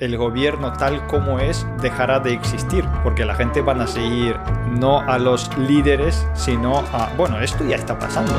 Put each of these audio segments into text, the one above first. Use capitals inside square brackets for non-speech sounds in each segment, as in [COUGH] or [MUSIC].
el gobierno tal como es dejará de existir, porque la gente van a seguir no a los líderes, sino a... Bueno, esto ya está pasando.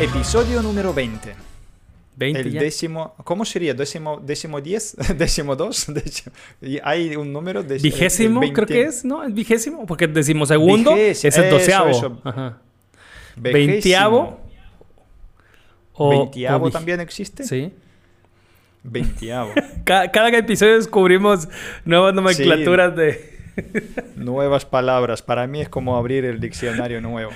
Episodio número 20. 20 El ya. décimo, ¿cómo sería? ¿Décimo, décimo diez? [LAUGHS] ¿Décimo dos? [LAUGHS] Décimo- y hay un número de Vigésimo, el creo que 20 es, ¿no? Es vigésimo, porque decimosegundo Vigés- es el eso, doceavo. eso. Ajá. Veintiavo. Veintiavo. O, ¿Veintiavo o vi- también existe? Sí. Veintiavo. [LAUGHS] Cada, cada episodio descubrimos nuevas nomenclaturas de. Nuevas palabras. Para mí es como abrir el diccionario nuevo.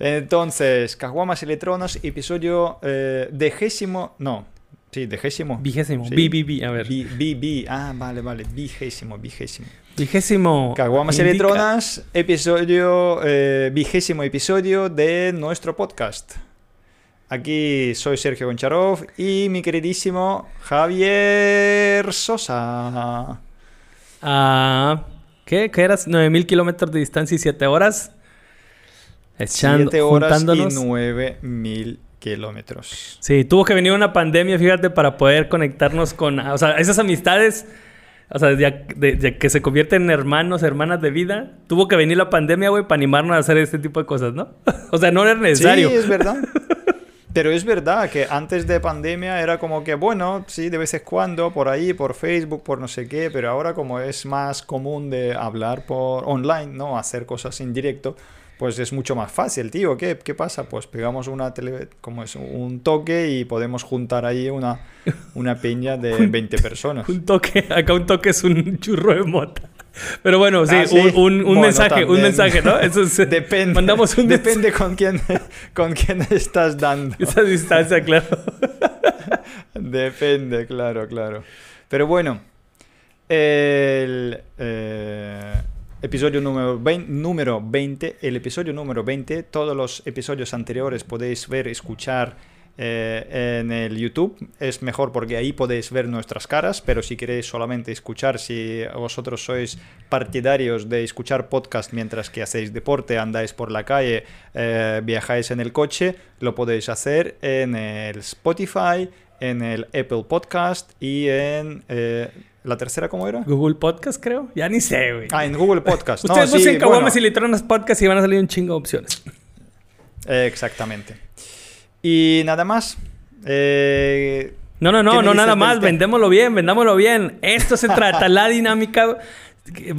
Entonces, Caguamas Electronos, episodio eh, degésimo. No, sí, degésimo. Vigésimo. Sí. BBB, a ver. Vi. Ah, vale, vale. Vigésimo, vigésimo. Vigésimo. Caguamas indica- Electronas, episodio, eh, vigésimo episodio de nuestro podcast. Aquí soy Sergio Goncharov y mi queridísimo Javier Sosa. Ah, ¿Qué? ¿Qué eras? 9000 kilómetros de distancia y 7 horas. Echando, 7 horas juntándonos. y 9000 kilómetros. Sí, tuvo que venir una pandemia, fíjate, para poder conectarnos con, o sea, esas amistades, o sea, ya, de- de que se convierten en hermanos, hermanas de vida. Tuvo que venir la pandemia, güey, para animarnos a hacer este tipo de cosas, ¿no? [LAUGHS] o sea, no era necesario. Sí, es verdad. Pero es verdad que antes de pandemia era como que, bueno, sí, de vez en cuando, por ahí, por Facebook, por no sé qué, pero ahora como es más común de hablar por online, ¿no? Hacer cosas en directo, pues es mucho más fácil, tío. ¿Qué, qué pasa? Pues pegamos una tele, como es, un toque y podemos juntar ahí una, una peña de [LAUGHS] 20 personas. Un toque, acá un toque es un churro de mota. Pero bueno, sí, Ah, sí. un, un- un Bueno, mensaje, un mensaje, ¿no? Eso es, [LAUGHS] Depende. Mandamos un Depende con quién, con quién estás dando. [LAUGHS] Esa distancia, claro. Depende, claro, claro. Pero bueno, el eh, episodio número 20, número 20, el episodio número 20, todos los episodios anteriores podéis ver, escuchar eh, en el YouTube. Es mejor porque ahí podéis ver nuestras caras, pero si queréis solamente escuchar, si vosotros sois partidarios de escuchar podcast mientras que hacéis deporte, andáis por la calle, eh, viajáis en el coche, lo podéis hacer en el Spotify, en el Apple Podcast y en... eh, ¿La tercera cómo era? Google Podcast, creo. Ya ni sé, güey. Ah, en Google Podcast. No, Ustedes sí, busquen Caguamas bueno. y Litronas Podcast y van a salir un chingo de opciones. Exactamente. Y nada más. Eh, No, no, ¿Qué no, no nada más. Vendémoslo bien, vendámoslo bien. Esto se trata, [LAUGHS] la dinámica.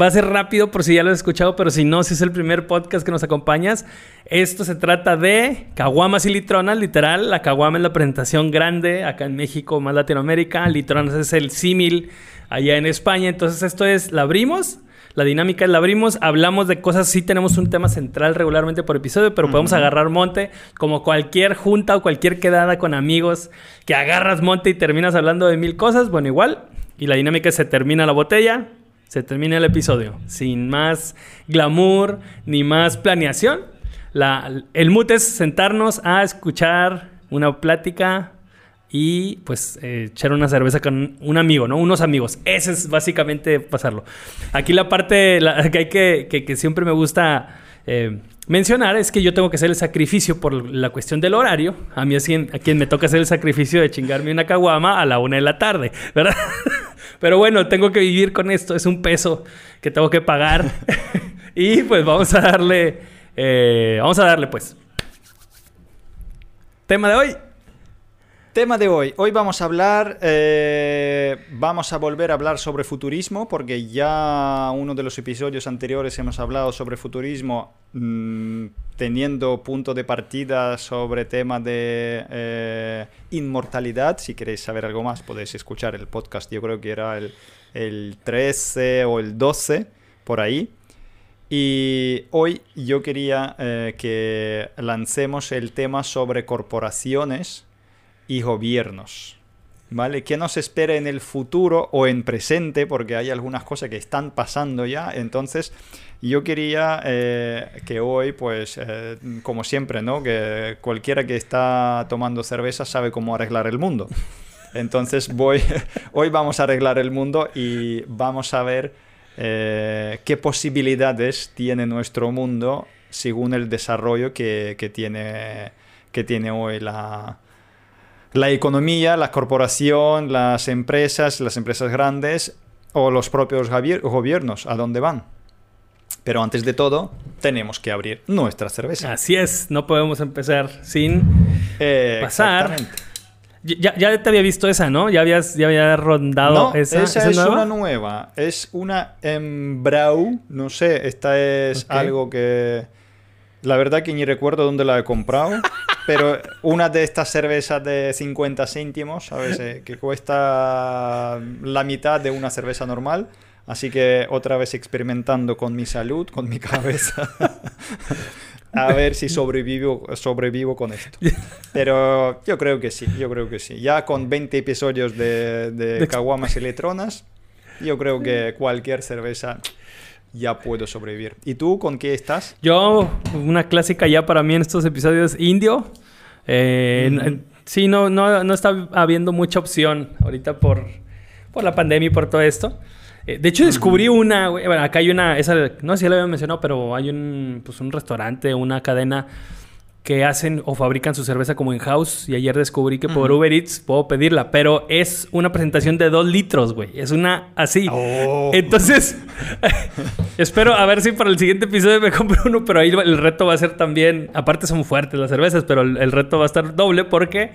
Va a ser rápido por si ya lo has escuchado, pero si no, si es el primer podcast que nos acompañas. Esto se trata de caguamas y litronas, literal. La caguama es la presentación grande acá en México, más Latinoamérica. Litronas es el símil allá en España. Entonces, esto es, la abrimos. La dinámica es la abrimos, hablamos de cosas, sí tenemos un tema central regularmente por episodio, pero podemos agarrar monte como cualquier junta o cualquier quedada con amigos que agarras monte y terminas hablando de mil cosas, bueno, igual. Y la dinámica se termina la botella, se termina el episodio, sin más glamour ni más planeación. La, el mood es sentarnos a escuchar una plática y pues eh, echar una cerveza con un amigo, ¿no? Unos amigos. Ese es básicamente pasarlo. Aquí la parte que hay que, que, siempre me gusta eh, mencionar es que yo tengo que hacer el sacrificio por la cuestión del horario. A mí es quien, a quien me toca hacer el sacrificio de chingarme una caguama a la una de la tarde, ¿verdad? [LAUGHS] Pero bueno, tengo que vivir con esto. Es un peso que tengo que pagar. [LAUGHS] y pues vamos a darle... eh, vamos a darle pues. Tema de hoy. Tema de hoy. Hoy vamos a hablar, eh, vamos a volver a hablar sobre futurismo, porque ya uno de los episodios anteriores hemos hablado sobre futurismo mm, teniendo punto de partida sobre tema de eh, inmortalidad. Si queréis saber algo más, podéis escuchar el podcast. Yo creo que era el, el 13 o el 12, por ahí. Y hoy yo quería eh, que lancemos el tema sobre corporaciones y gobiernos. ¿vale? ¿Qué nos espera en el futuro o en presente? Porque hay algunas cosas que están pasando ya. Entonces, yo quería eh, que hoy, pues, eh, como siempre, ¿no? Que cualquiera que está tomando cerveza sabe cómo arreglar el mundo. Entonces, voy, [LAUGHS] hoy vamos a arreglar el mundo y vamos a ver eh, qué posibilidades tiene nuestro mundo según el desarrollo que, que tiene, que tiene hoy la, la economía, la corporación, las empresas, las empresas grandes o los propios gobiernos, a dónde van. Pero antes de todo, tenemos que abrir nuestra cerveza. Así es, no podemos empezar sin eh, pasar. Ya, ya, te había visto esa, ¿no? Ya habías ya había rondado esa. Esa, es una nueva. Es una Embrau. No sé, esta es algo que. La verdad que ni recuerdo dónde la he comprado. [LAUGHS] pero una de estas cervezas de 50 céntimos, ¿sabes? Eh, que cuesta la mitad de una cerveza normal. Así que otra vez experimentando con mi salud, con mi cabeza. [LAUGHS] a ver si sobrevivo, sobrevivo con esto. Pero yo creo que sí, yo creo que sí. Ya con 20 episodios de, de caguamas y letronas, yo creo que cualquier cerveza ya puedo sobrevivir. ¿Y tú con qué estás? Yo, una clásica ya para mí en estos episodios, indio. Eh, Sí, no, no, no está habiendo mucha opción ahorita por, por la pandemia y por todo esto. Eh, de hecho, descubrí una, Bueno, acá hay una. Esa, no sé si la había mencionado, pero hay un, pues, un restaurante, una cadena que hacen o fabrican su cerveza como en house. Y ayer descubrí que por Uber Eats puedo pedirla. Pero es una presentación de dos litros, güey. Es una así. Oh. Entonces, [LAUGHS] espero a ver si para el siguiente episodio me compro uno. Pero ahí el reto va a ser también. Aparte, son fuertes las cervezas, pero el reto va a estar doble porque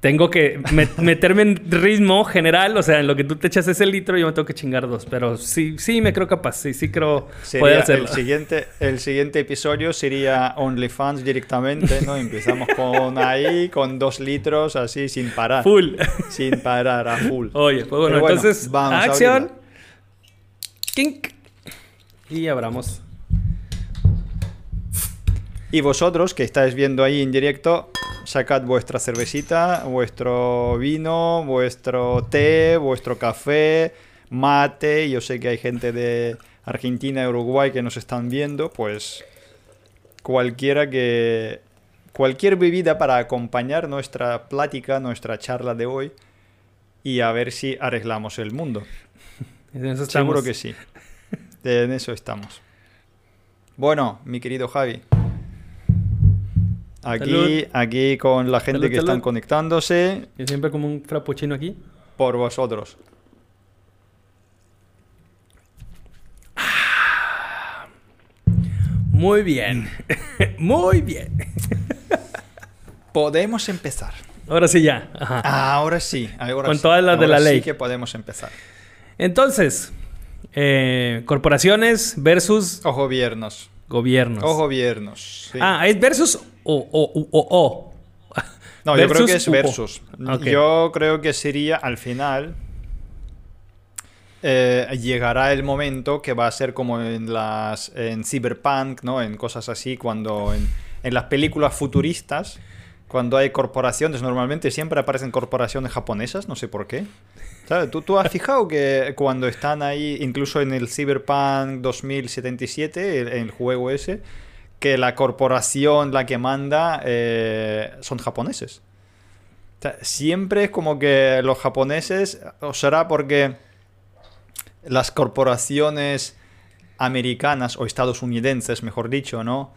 tengo que [LAUGHS] meterme en ritmo general, o sea, en lo que tú te echas ese litro, yo me tengo que chingar dos. Pero sí, sí me creo capaz, sí, sí creo poder hacerlo. El siguiente, el siguiente episodio sería OnlyFans directamente, ¿no? Empezamos con ahí, con dos litros, así, sin parar. Full. Sin parar, a full. [LAUGHS] Oye, pues bueno, entonces, vamos acción. Kink. Y abramos. Y vosotros que estáis viendo ahí en directo, sacad vuestra cervecita, vuestro vino, vuestro té, vuestro café, mate. Yo sé que hay gente de Argentina y Uruguay que nos están viendo, pues cualquiera que cualquier bebida para acompañar nuestra plática, nuestra charla de hoy y a ver si arreglamos el mundo. Seguro que sí. En eso estamos. Bueno, mi querido Javi. Aquí, aquí con la gente que están conectándose. Y siempre como un frappuccino aquí. Por vosotros. Muy bien. [LAUGHS] Muy bien. [LAUGHS] podemos empezar. Ahora sí ya. Ahora sí. con todas las de la ley. Sí que podemos empezar. Entonces, eh, corporaciones versus... O gobiernos. Gobiernos. O gobiernos. Ah, ¿es versus o o o o? [LAUGHS] No, yo creo que es versus. Yo creo que sería al final. Eh, llegará el momento que va a ser como en las en cyberpunk, ¿no? En cosas así, cuando en, en las películas futuristas, cuando hay corporaciones, normalmente siempre aparecen corporaciones japonesas, no sé por qué. ¿Tú, ¿Tú, has [LAUGHS] fijado que cuando están ahí, incluso en el Cyberpunk 2077, el, el juego ese, que la corporación, la que manda, eh, son japoneses? siempre es como que los japoneses, o será porque las corporaciones americanas o estadounidenses, mejor dicho, ¿no?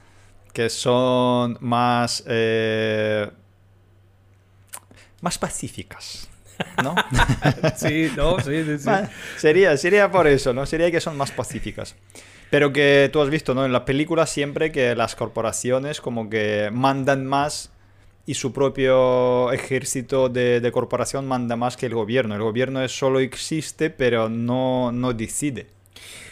Que son más... Eh, más pacíficas. ¿no? [LAUGHS] sí, no, sí, sí, [LAUGHS] Sería, sería por eso, ¿no? Sería que son más pacíficas. Pero que tú has visto, ¿no? En las películas siempre que las corporaciones como que mandan más y su propio ejército de, corporación manda más que el gobierno. El gobierno solo existe, pero no, no decide.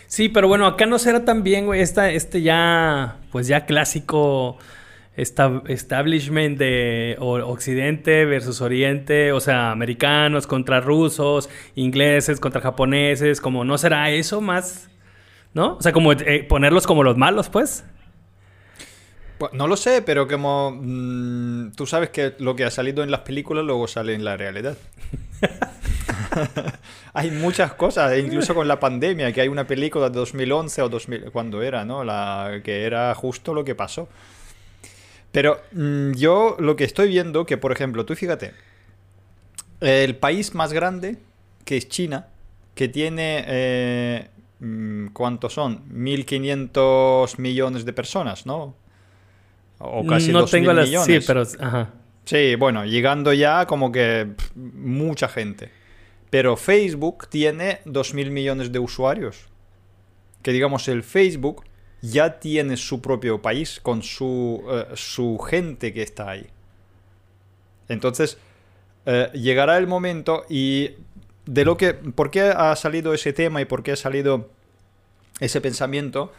Sí, pero bueno, acá no será tan bien, güey, este ya, pues ya clásico establishment de Occidente versus Oriente, o sea, americanos contra rusos, ingleses contra japoneses, como no será eso más, ¿no? O sea, como eh, ponerlos como los malos, pues. Pues no lo sé, pero como mm, tú sabes que lo que ha salido en las películas luego sale en la realidad. [LAUGHS] hay muchas cosas, e incluso con la pandemia, que hay una película de 2011 o 2000, cuando era, ¿no? La, que era justo lo que pasó. Pero mm, yo lo que estoy viendo, que por ejemplo, tú fíjate, el país más grande, que es China, que tiene, eh, ¿cuántos son? 1.500 millones de personas, ¿no? O casi no tengo las, millones. Sí, pero... Sí, bueno, llegando ya como que mucha gente. Pero Facebook tiene 2.000 millones de usuarios. Que digamos, el Facebook ya tiene su propio país con su, eh, su gente que está ahí. Entonces, eh, llegará el momento y de lo que... ¿Por qué ha salido ese tema y por qué ha salido ese pensamiento?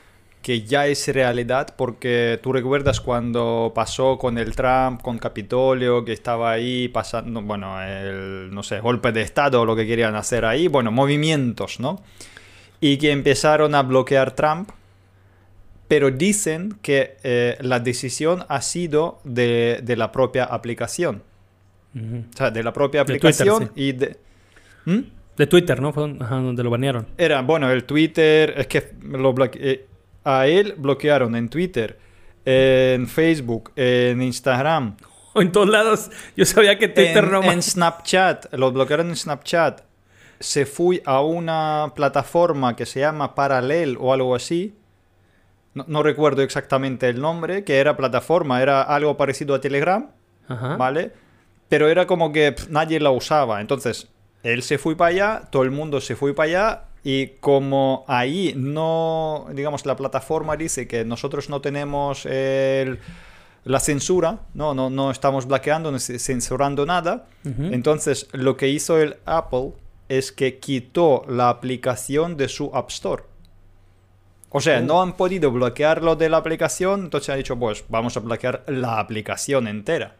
que ya es realidad porque tú recuerdas cuando pasó con el Trump, con Capitolio, que estaba ahí pasando, bueno, el, no sé, golpe de Estado o lo que querían hacer ahí, bueno, movimientos, ¿no? Y que empezaron a bloquear Trump pero dicen que eh, la decisión ha sido de, la propia aplicación. O sea, de la propia aplicación y de... ¿Mm? De Twitter, ¿no? Fue donde lo banearon. Era, bueno, el Twitter, es que lo eh, a él bloquearon en Twitter, en Facebook, en Instagram. O [LAUGHS] en todos lados. Yo sabía que Twitter no... En Snapchat, lo bloquearon en Snapchat. Se fue a una plataforma que se llama Paralel o algo así no, recuerdo exactamente el nombre, que era plataforma, era algo parecido a Telegram, ¿vale? Pero era como que nadie la usaba. Entonces, él se fue para allá, todo el mundo se fue para allá, y como ahí no, digamos, la plataforma dice que nosotros no tenemos la censura, no, no, no estamos bloqueando, no censurando nada, entonces lo que hizo el Apple es que quitó la aplicación de su App Store. O sea, no han podido bloquearlo de la aplicación, entonces han dicho, pues vamos a bloquear la aplicación entera.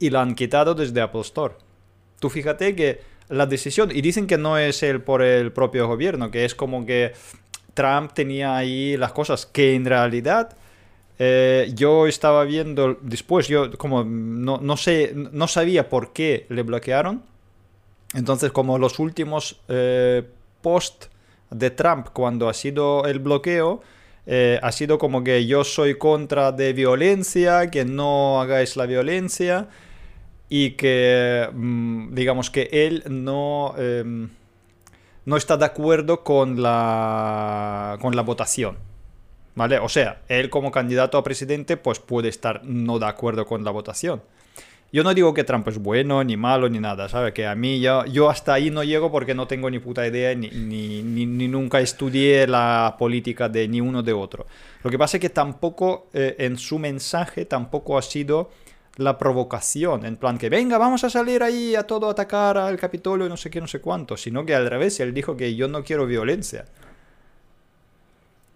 Y la han quitado desde Apple Store. Tú fíjate que la decisión, y dicen que no es el por el propio gobierno, que es como que Trump tenía ahí las cosas, que en realidad eh, yo estaba viendo después, yo como no, no, sé, no sabía por qué le bloquearon. Entonces, como los últimos eh, posts de Trump cuando ha sido el bloqueo eh, ha sido como que yo soy contra de violencia, que no hagáis la violencia y que mm, digamos que él no, em, no está de acuerdo con la, con la votación. ¿Vale? O sea, él como candidato a presidente pues puede estar no de acuerdo con la votación. Yo no digo que Trump es bueno, ni malo, ni nada, ¿sabes? Que a mí yo, yo hasta ahí no llego porque no tengo ni puta idea, ni, ni, ni, nunca estudié la política de ni uno de otro. Lo que pasa es que tampoco eh, en su mensaje tampoco ha sido la provocación, en plan que venga, vamos a salir ahí a todo atacar al Capitolio y no sé qué, no sé cuánto, sino que al revés, él dijo que yo no quiero violencia.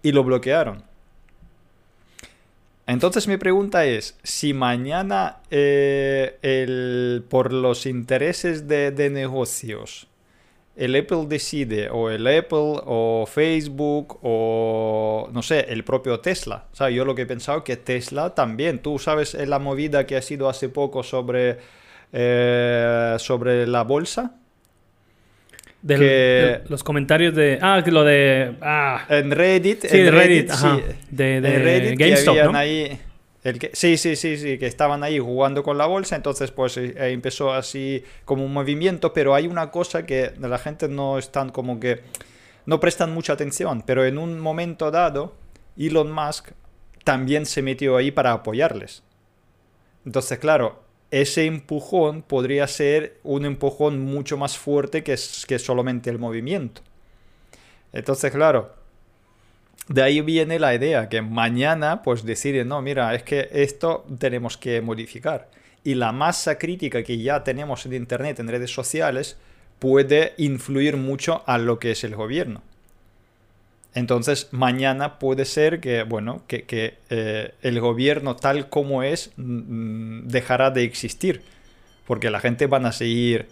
Y lo bloquearon. Entonces mi pregunta es, si mañana eh, el, por los intereses de, negocios el Apple decide, o el Apple, o Facebook, o no sé, el propio Tesla. O sea, yo lo que he pensado que Tesla también, tú sabes la movida que ha sido hace poco sobre, eh, sobre la bolsa de los comentarios de. Ah, lo de. Ah. En Reddit. Sí, en Reddit. De, Reddit, GameStop, ahí, el que, sí, sí, sí, sí, que estaban ahí jugando con la bolsa, entonces pues eh, empezó así como un movimiento, pero hay una cosa que la gente no están como que no prestan mucha atención, pero en un momento dado Elon Musk también se metió ahí para apoyarles. Entonces, claro, ese empujón podría ser un empujón mucho más fuerte que, que solamente el movimiento. Entonces, claro, de ahí viene la idea que mañana pues deciden, no, mira, es que esto tenemos que modificar. Y la masa crítica que ya tenemos en Internet, en redes sociales, puede influir mucho a lo que es el gobierno. Entonces, mañana puede ser que, bueno, que, eh, el gobierno tal como es mm, dejará de existir, porque la gente van a seguir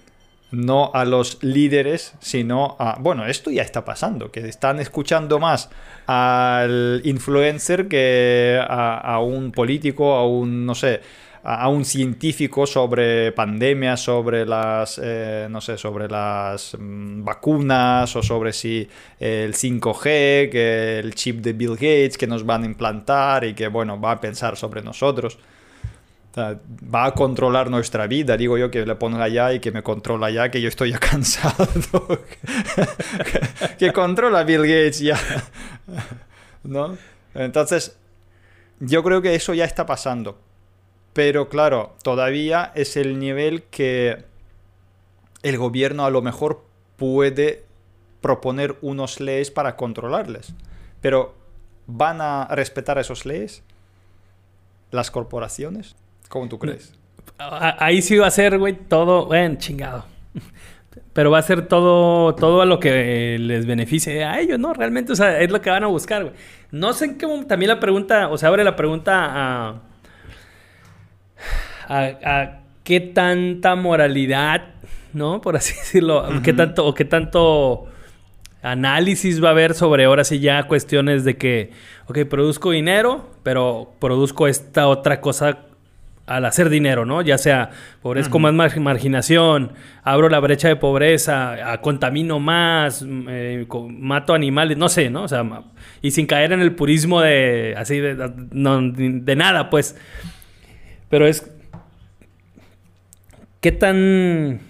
no a los líderes, sino a... Bueno, esto ya está pasando, que están escuchando más al influencer que a, un político, a un, no sé, a, un científico sobre pandemias, sobre las, eh, no sé, sobre las mm, vacunas o sobre si el 5G, que el chip de Bill Gates que nos van a implantar y que, bueno, va a pensar sobre nosotros va a controlar nuestra vida. Digo yo que le ponga allá y que me controla ya, que yo estoy ya [LAUGHS] cansado. [LAUGHS] que, controla Bill Gates ya. ¿No? Entonces, yo creo que eso ya está pasando. Pero claro, todavía es el nivel que el gobierno a lo mejor puede proponer unos leyes para controlarles. Pero ¿van a respetar esos leyes? ¿Las corporaciones? ¿Cómo tú crees? Ahí sí va a ser, güey, todo, bueno, chingado. Pero va a ser todo, todo a lo que les beneficie a ellos, ¿no? Realmente, o sea, es lo que van a buscar, güey. No sé en qué también la pregunta, o sea, abre la pregunta a, a, qué tanta moralidad, ¿no? Por así [LAUGHS] decirlo, qué tanto, o qué tanto análisis va a haber sobre ahora sí ya cuestiones de que, ok, produzco dinero, pero produzco esta otra cosa al hacer dinero, ¿no? Ya sea pobreza con más marginación, abro la brecha de pobreza, contamino más, eh, mato animales, no sé, ¿no? O sea, y sin caer en el purismo de así de, de nada, pues. Pero es qué tan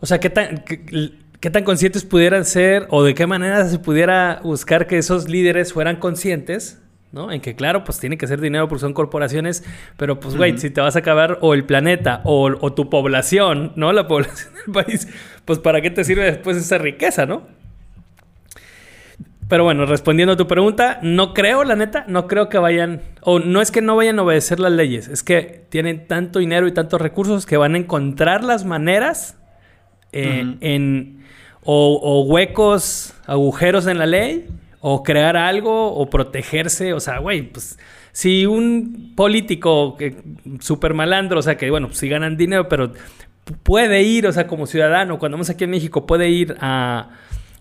o sea, qué tan qué tan conscientes pudieran ser o de qué manera se pudiera buscar que esos líderes fueran conscientes ¿no? En que, claro, pues tiene que ser dinero porque son corporaciones, pero pues, güey, si te vas a acabar o el planeta o, tu población, ¿no? La población del país, pues, ¿para qué te sirve después esa riqueza, no? Pero bueno, respondiendo a tu pregunta, no creo, la neta, no creo que vayan, o no es que no vayan a obedecer las leyes, es que tienen tanto dinero y tantos recursos que van a encontrar las maneras eh, en, o huecos, agujeros en la ley o crear algo o protegerse. O sea, güey, pues si un político que súper malandro, o sea, que bueno, pues sí ganan dinero, pero puede ir, o sea, como ciudadano, cuando vamos aquí en México, puede ir a,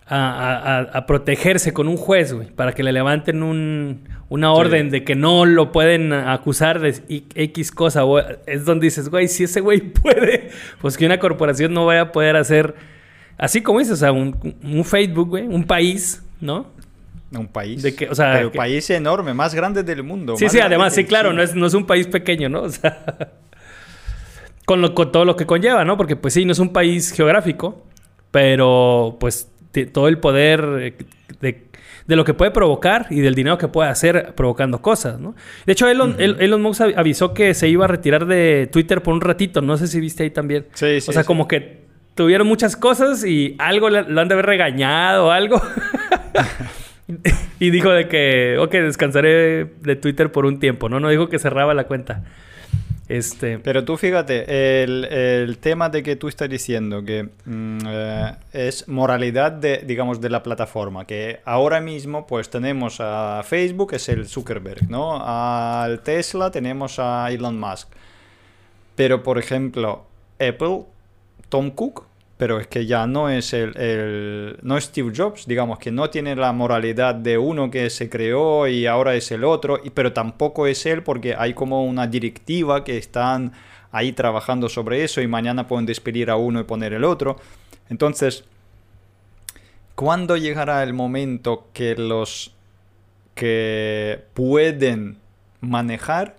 a, protegerse con un juez, güey, para que le levanten un, una orden de que no lo pueden acusar de X cosa. es donde dices, güey, si ese güey [LAUGHS] puede, pues que una corporación no vaya a poder hacer, así como dices, o sea, un, un Facebook, güey, un país, ¿no? Un país. De que, o sea, Pero país enorme, más grande del mundo. Sí, sí, además, sí, claro, no es, no es un país pequeño, ¿no? [LAUGHS] O sea, con, lo, con todo lo que conlleva, ¿no? Porque pues sí, no es un país geográfico, pero pues todo el poder de, de, lo que puede provocar y del dinero que puede hacer provocando cosas, ¿no? De hecho, Elon, Elon Musk avisó que se iba a retirar de Twitter por un ratito, no sé si viste ahí también. Sí, sí. O sea, como que tuvieron muchas cosas y algo lo han de haber regañado o algo. [LAUGHS] [LAUGHS] y dijo de que, ok, descansaré de Twitter por un tiempo, ¿no? No dijo que cerraba la cuenta. Este... Pero tú fíjate, el, tema de que tú estás diciendo que mm, eh, es moralidad de, digamos, de la plataforma, que ahora mismo pues tenemos a Facebook, es el Zuckerberg, ¿no? Al Tesla tenemos a Elon Musk. Pero, por ejemplo, Apple, Tom Cook, pero es que ya no es el, no es Steve Jobs, digamos que no tiene la moralidad de uno que se creó y ahora es el otro, pero tampoco es él porque hay como una directiva que están ahí trabajando sobre eso y mañana pueden despedir a uno y poner el otro. Entonces, ¿cuándo llegará el momento que los que pueden manejar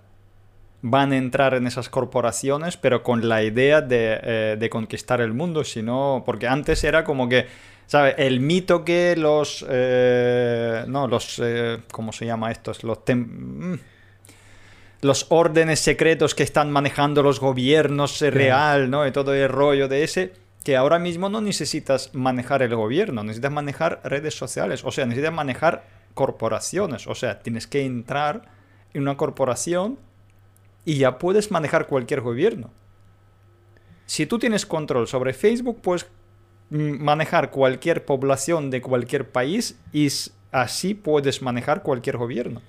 van a entrar en esas corporaciones, pero con la idea de, eh, de conquistar el mundo, sino porque antes era como que, ¿sabes? El mito que los, eh, no, los, eh, ¿cómo se llama estos? Los mm, los órdenes secretos que están manejando los gobiernos real, ¿no? Y todo el rollo de ese, que ahora mismo no necesitas manejar el gobierno, necesitas manejar redes sociales, o sea, necesitas manejar corporaciones, o sea, tienes que entrar en una corporación y ya puedes manejar cualquier gobierno. Si tú tienes control sobre Facebook, puedes manejar cualquier población de cualquier país y así puedes manejar cualquier gobierno.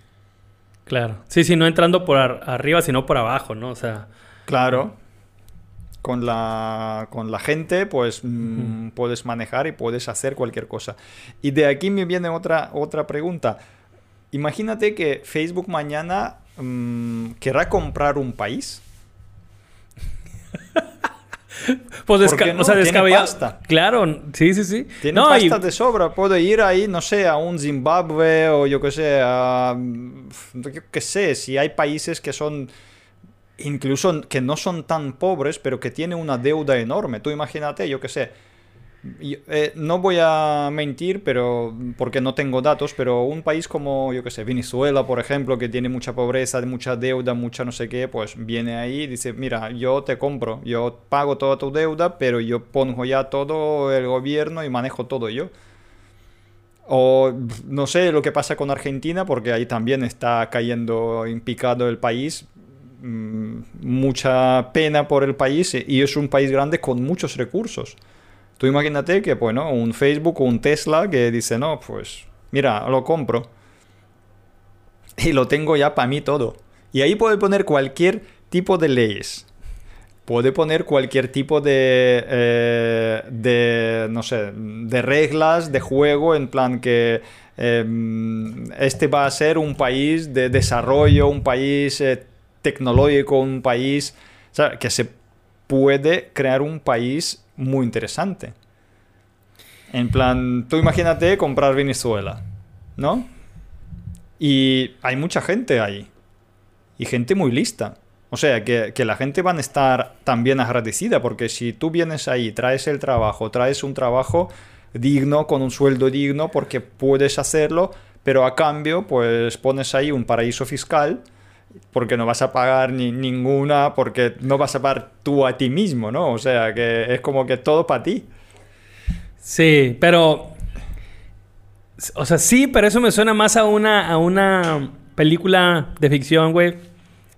Claro. Sí, sí, no entrando por arriba, sino por abajo, ¿no? O sea. Claro. con la, con la gente, pues puedes manejar y puedes hacer cualquier cosa. Y de aquí me viene otra, otra pregunta. Imagínate que Facebook mañana mm, querrá comprar un país. [LAUGHS] Pues ¿Por qué no? o sea, descabellado. pasta. Claro, sí, sí, sí. Tiene no, y- pasta de sobra, puedo ir ahí, no sé, a un Zimbabue o yo qué sé, a... Yo qué sé, si hay países que son... Incluso que no son tan pobres, pero que tienen una deuda enorme. Tú imagínate, yo qué sé. Eh, no voy a mentir, pero porque no tengo datos, pero un país como, yo qué sé, Venezuela, por ejemplo, que tiene mucha pobreza, mucha deuda, mucha no sé qué, pues viene ahí y dice, mira, yo te compro, yo pago toda tu deuda, pero yo pongo ya todo el gobierno y manejo todo yo. O no sé lo que pasa con Argentina, porque ahí también está cayendo en picado el país. Mm, Mucha pena por el país y es un país grande con muchos recursos. Tú imagínate que, bueno, un Facebook o un Tesla que dice, no, pues, mira, lo compro. [LAUGHS] Y lo tengo ya para mí todo. Y ahí puede poner cualquier tipo de leyes. Puede poner cualquier tipo de, eh, de, no sé, de reglas de juego en plan que eh, este va a ser un país de desarrollo, un país eh, tecnológico, un país, o sea, que se puede crear un país muy interesante. En plan, tú imagínate comprar Venezuela, ¿no? Y hay mucha gente ahí. Y gente muy lista. O sea, que, que la gente van a estar también agradecida, porque si tú vienes ahí, traes el trabajo, traes un trabajo digno, con un sueldo digno, porque puedes hacerlo, pero a cambio, pues pones ahí un paraíso fiscal, porque no vas a pagar ni, ninguna, porque no vas a pagar tú a ti mismo, ¿no? O sea, que es como que todo para ti. Sí, pero. O sea, sí, pero eso me suena más a una, a una película de ficción, güey.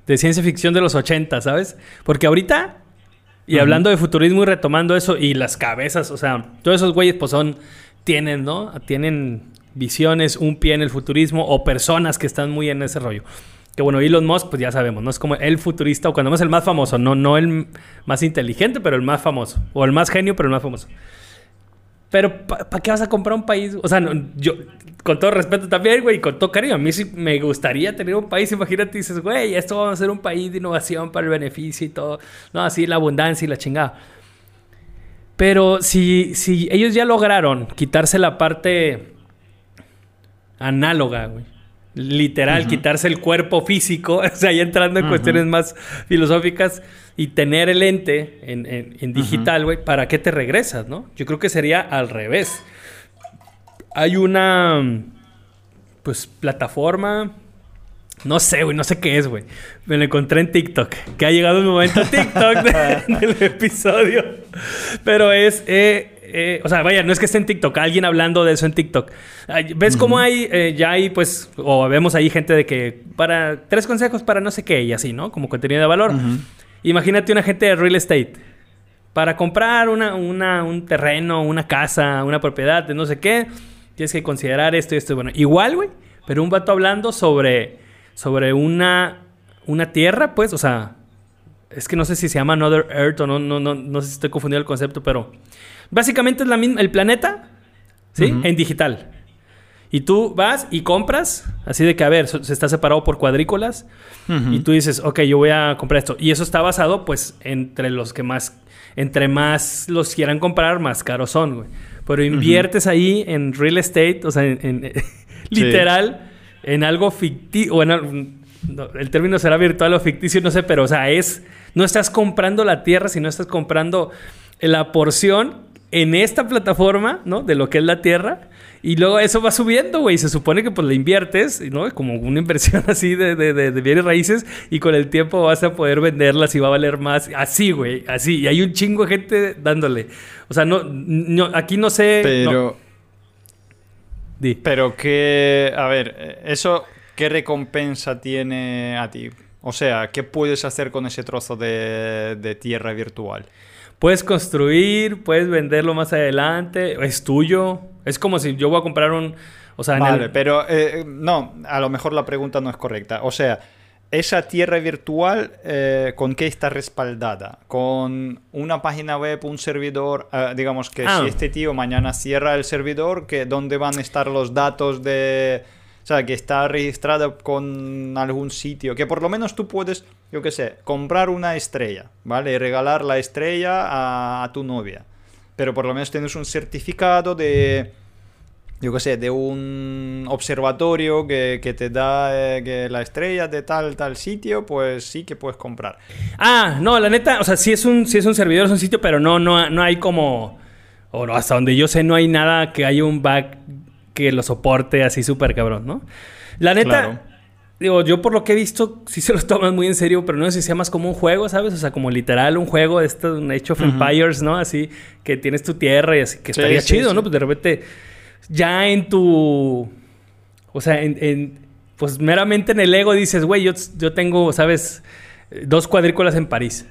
De ciencia ficción de los 80, ¿sabes? Porque ahorita. Y Ujú. hablando de futurismo y retomando eso, y las cabezas, o sea, todos esos güeyes, pues son. Tienen, ¿no? Tienen visiones, un pie en el futurismo, o personas que están muy en ese rollo. Que bueno, Elon Musk, pues ya sabemos, ¿no? Es como el futurista, o cuando más el más famoso, no, no el más inteligente, pero el más famoso. O el más genio, pero el más famoso. Pero, ¿para qué vas a comprar un país? O sea, yo, con todo respeto también, güey, con todo cariño, a mí sí me gustaría tener un país. Imagínate, dices, güey, esto va a ser un país de innovación para el beneficio y todo. No, así la abundancia y la chingada. Pero si, si ellos ya lograron quitarse la parte análoga, güey. Literal, quitarse el cuerpo físico, [LAUGHS] o sea, ya entrando en cuestiones más filosóficas y tener el ente en, en- en digital, güey, ¿para qué te regresas, no? Yo creo que sería al revés. Hay una, pues, plataforma, no sé, güey, no sé qué es, güey. Me lo encontré en TikTok, que ha llegado el momento [LAUGHS] TikTok de- del episodio. Pero es, eh, eh, o sea, vaya, no es que esté en TikTok, alguien hablando de eso en TikTok. ¿Ves cómo hay, eh, ya hay, pues, o vemos ahí gente de que, para, tres consejos para no sé qué, y así, ¿no? Como contenido de valor. Imagínate una gente de real estate. Para comprar una, una- un terreno, una casa, una propiedad de no sé qué, tienes que considerar esto y esto. Bueno, igual, güey, pero un vato hablando sobre, sobre una, una tierra, pues, o sea, es que no sé si se llama Another Earth o no, no, no, no sé si estoy confundiendo el concepto, pero básicamente es la misma, el planeta, ¿sí? En digital. Y tú vas y compras, así de que, a ver, so- se está separado por cuadrículas. Ujú. Y tú dices, ok, yo voy a comprar esto. Y eso está basado, pues, entre los que más, entre más los quieran comprar, más caros son, güey. Pero inviertes ahí en real estate, o sea, en, en- [LAUGHS] literal, en algo ficticio, bueno, no, el término será virtual o ficticio, no sé, pero, o sea, es, no estás comprando la tierra, sino estás comprando la porción en esta plataforma, ¿no? De lo que es la tierra. Y luego eso va subiendo, güey. Se supone que pues le inviertes, ¿no? Como una inversión [LAUGHS] así de, de, de- de bienes raíces. Y con el tiempo vas a poder venderlas y va a valer más. Así, güey. Así. Y hay un chingo de gente dándole. O sea, no, no aquí no sé. Pero... no. Di. Pero que, a ver, eso, ¿qué recompensa tiene a ti? O sea, ¿qué puedes hacer con ese trozo de, de tierra virtual? Puedes construir, puedes venderlo más adelante. Es tuyo. Es como si yo voy a comprar un. O sea, en Vale, el- pero eh, no, a lo mejor la pregunta no es correcta. O sea, esa tierra virtual, eh, ¿con qué está respaldada? Con una página web, un servidor, eh, digamos que Ah. si este tío mañana cierra el servidor, que ¿dónde van a estar los datos de... O sea, que está registrada con algún sitio, que por lo menos tú puedes, yo qué sé, comprar una estrella, ¿vale? Y regalar la estrella a, a tu novia. Pero por lo menos tienes un certificado de, yo qué sé, de un observatorio que, que te da eh, que la estrella de tal, tal sitio, pues sí que puedes comprar. Ah, no, la neta, o sea, sí es un, sí es un servidor, es un sitio, pero no, no, no hay como. O no, hasta donde yo sé, no hay nada que haya un back que lo soporte así súper cabrón, ¿no? La neta, Claro. Digo, yo por lo que he visto, sí se los toman muy en serio, pero no sé si sea más como un juego, ¿sabes? O sea, como literal un juego de esto, un Age of Ujú. Empires, ¿no? Así que tienes tu tierra y así que Sí, estaría sí, chido, sí. ¿no? Pues de repente, ya en tu. O sea, en. en- pues meramente en el ego dices, güey, yo, yo tengo, ¿sabes? Dos cuadrículas en París.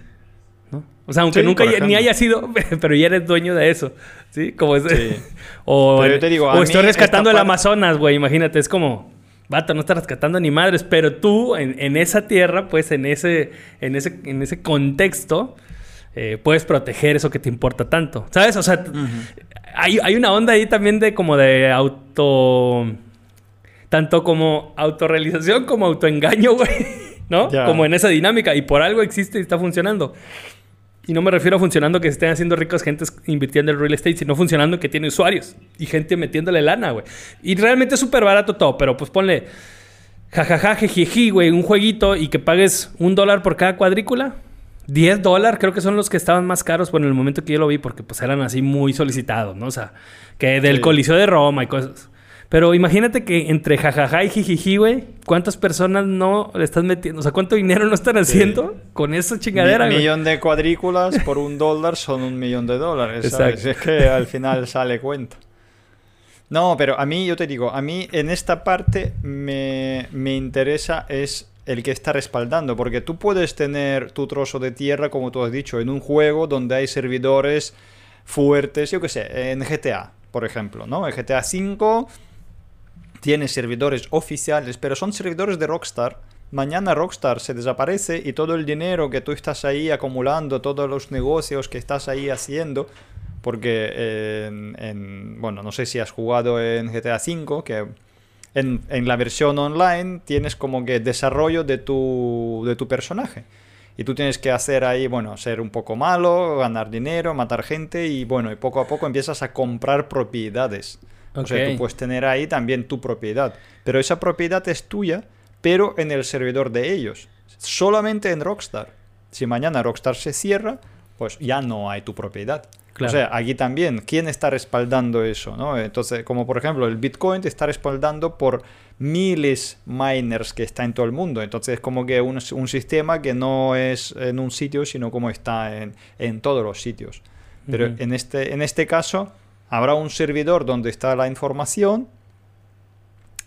¿no? O sea, aunque Sí, nunca ya- ni haya sido, [LAUGHS] pero ya eres dueño de eso. ¿Sí? Como es. Sí. [LAUGHS] o Pero yo te digo, a o estoy rescatando el parte- Amazonas, güey. Imagínate, es como. Vato, no estás rescatando ni madres, pero tú en, en esa tierra, pues en ese, en ese, en ese contexto, eh, puedes proteger eso que te importa tanto. ¿Sabes? O sea, hay, hay una onda ahí también de como de auto. Tanto como autorrealización como autoengaño, güey. [LAUGHS] ¿No? Como en esa dinámica. Y por algo existe y está funcionando. Y no me refiero a funcionando que se estén haciendo ricos gentes invirtiendo en real estate, sino funcionando que tiene usuarios y gente metiéndole lana, güey. Y realmente es súper barato todo, pero pues ponle jajaja, jijiji, güey, un jueguito y que pagues un dólar por cada cuadrícula. 10 dólares, creo que son los que estaban más caros bueno, en el momento que yo lo vi, porque pues eran así muy solicitados, ¿no? O sea, que del Sí. Coliseo de Roma y cosas. Pero imagínate que entre jajaja y jijiji, güey, ¿cuántas personas no le estás metiendo? O sea, ¿cuánto dinero no están haciendo con esa chingadera, Mi- güey? millón de cuadrículas por un dólar son un millón de dólares. ¿sabes? Es que al final sale cuenta. No, pero a mí, yo te digo, a mí en esta parte me, me interesa es el que está respaldando, porque tú puedes tener tu trozo de tierra, como tú has dicho, en un juego donde hay servidores fuertes, yo qué sé, en GTA, por ejemplo, ¿no? En GTA V tiene servidores oficiales, pero son servidores de Rockstar. Mañana Rockstar se desaparece y todo el dinero que tú estás ahí acumulando, todos los negocios que estás ahí haciendo, porque en, en- bueno, no sé si has jugado en GTA V, que en, en la versión online tienes como que desarrollo de tu, de tu personaje. Y tú tienes que hacer ahí, bueno, ser un poco malo, ganar dinero, matar gente y bueno, y poco a poco empiezas a comprar propiedades. O sea, tú puedes tener ahí también tu propiedad. Pero esa propiedad es tuya, pero en el servidor de ellos. Solamente en Rockstar. Si mañana Rockstar se cierra, pues ya no hay tu propiedad. Claro. O sea, aquí también, ¿quién está respaldando eso? ¿no? Entonces, como por ejemplo, el Bitcoin te está respaldando por miles miners que está en todo el mundo. Entonces, es como que un, un sistema que no es en un sitio, sino como está en, en todos los sitios. Pero en, este, en este caso, habrá un servidor donde está la información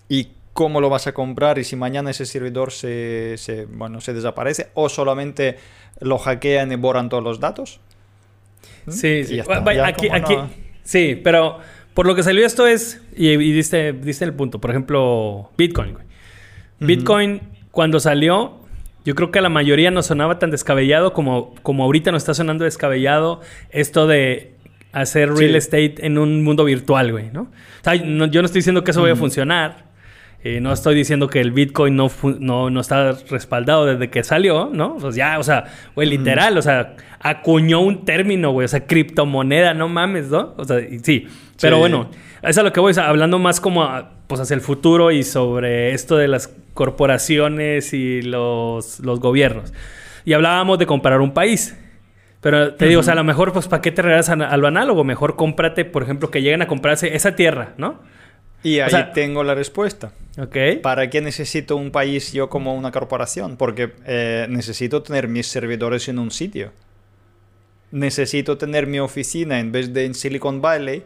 y cómo lo vas a comprar y si mañana ese servidor se, se, bueno, se desaparece o solamente lo hackean y borran todos los datos. ¿Mm? Sí, sí. está. Aquí, sí, pero por lo que salió esto es, y, y diste, diste el punto, por ejemplo, Bitcoin, güey. Bitcoin, cuando salió, yo creo que a la mayoría no sonaba tan descabellado como, como ahorita nos está sonando descabellado esto de hacer real Sí. estate en un mundo virtual, güey, ¿no? O sea, no- yo no estoy diciendo que eso vaya a funcionar. Eh, no estoy diciendo que el Bitcoin no, no, no está respaldado desde que salió, ¿no? Pues ya, o sea, güey, literal, o sea, acuñó un término, güey, o sea, criptomoneda, no mames, ¿no? O sea, y sí, pero Sí. bueno, eso es a lo que voy, o sea, hablando más como, a- pues, hacia el futuro y sobre esto de las corporaciones y los, los gobiernos. Y hablábamos de comparar un país. Pero te digo, o sea, a lo mejor, pues, ¿para qué te regresas a, a lo análogo? Mejor cómprate, por ejemplo, que lleguen a comprarse esa tierra, ¿no? Y ahí sea- tengo la respuesta. Ok. ¿Para qué necesito un país yo como una corporación? Porque eh, necesito tener mis servidores en un sitio. Necesito tener mi oficina en vez de en Silicon Valley,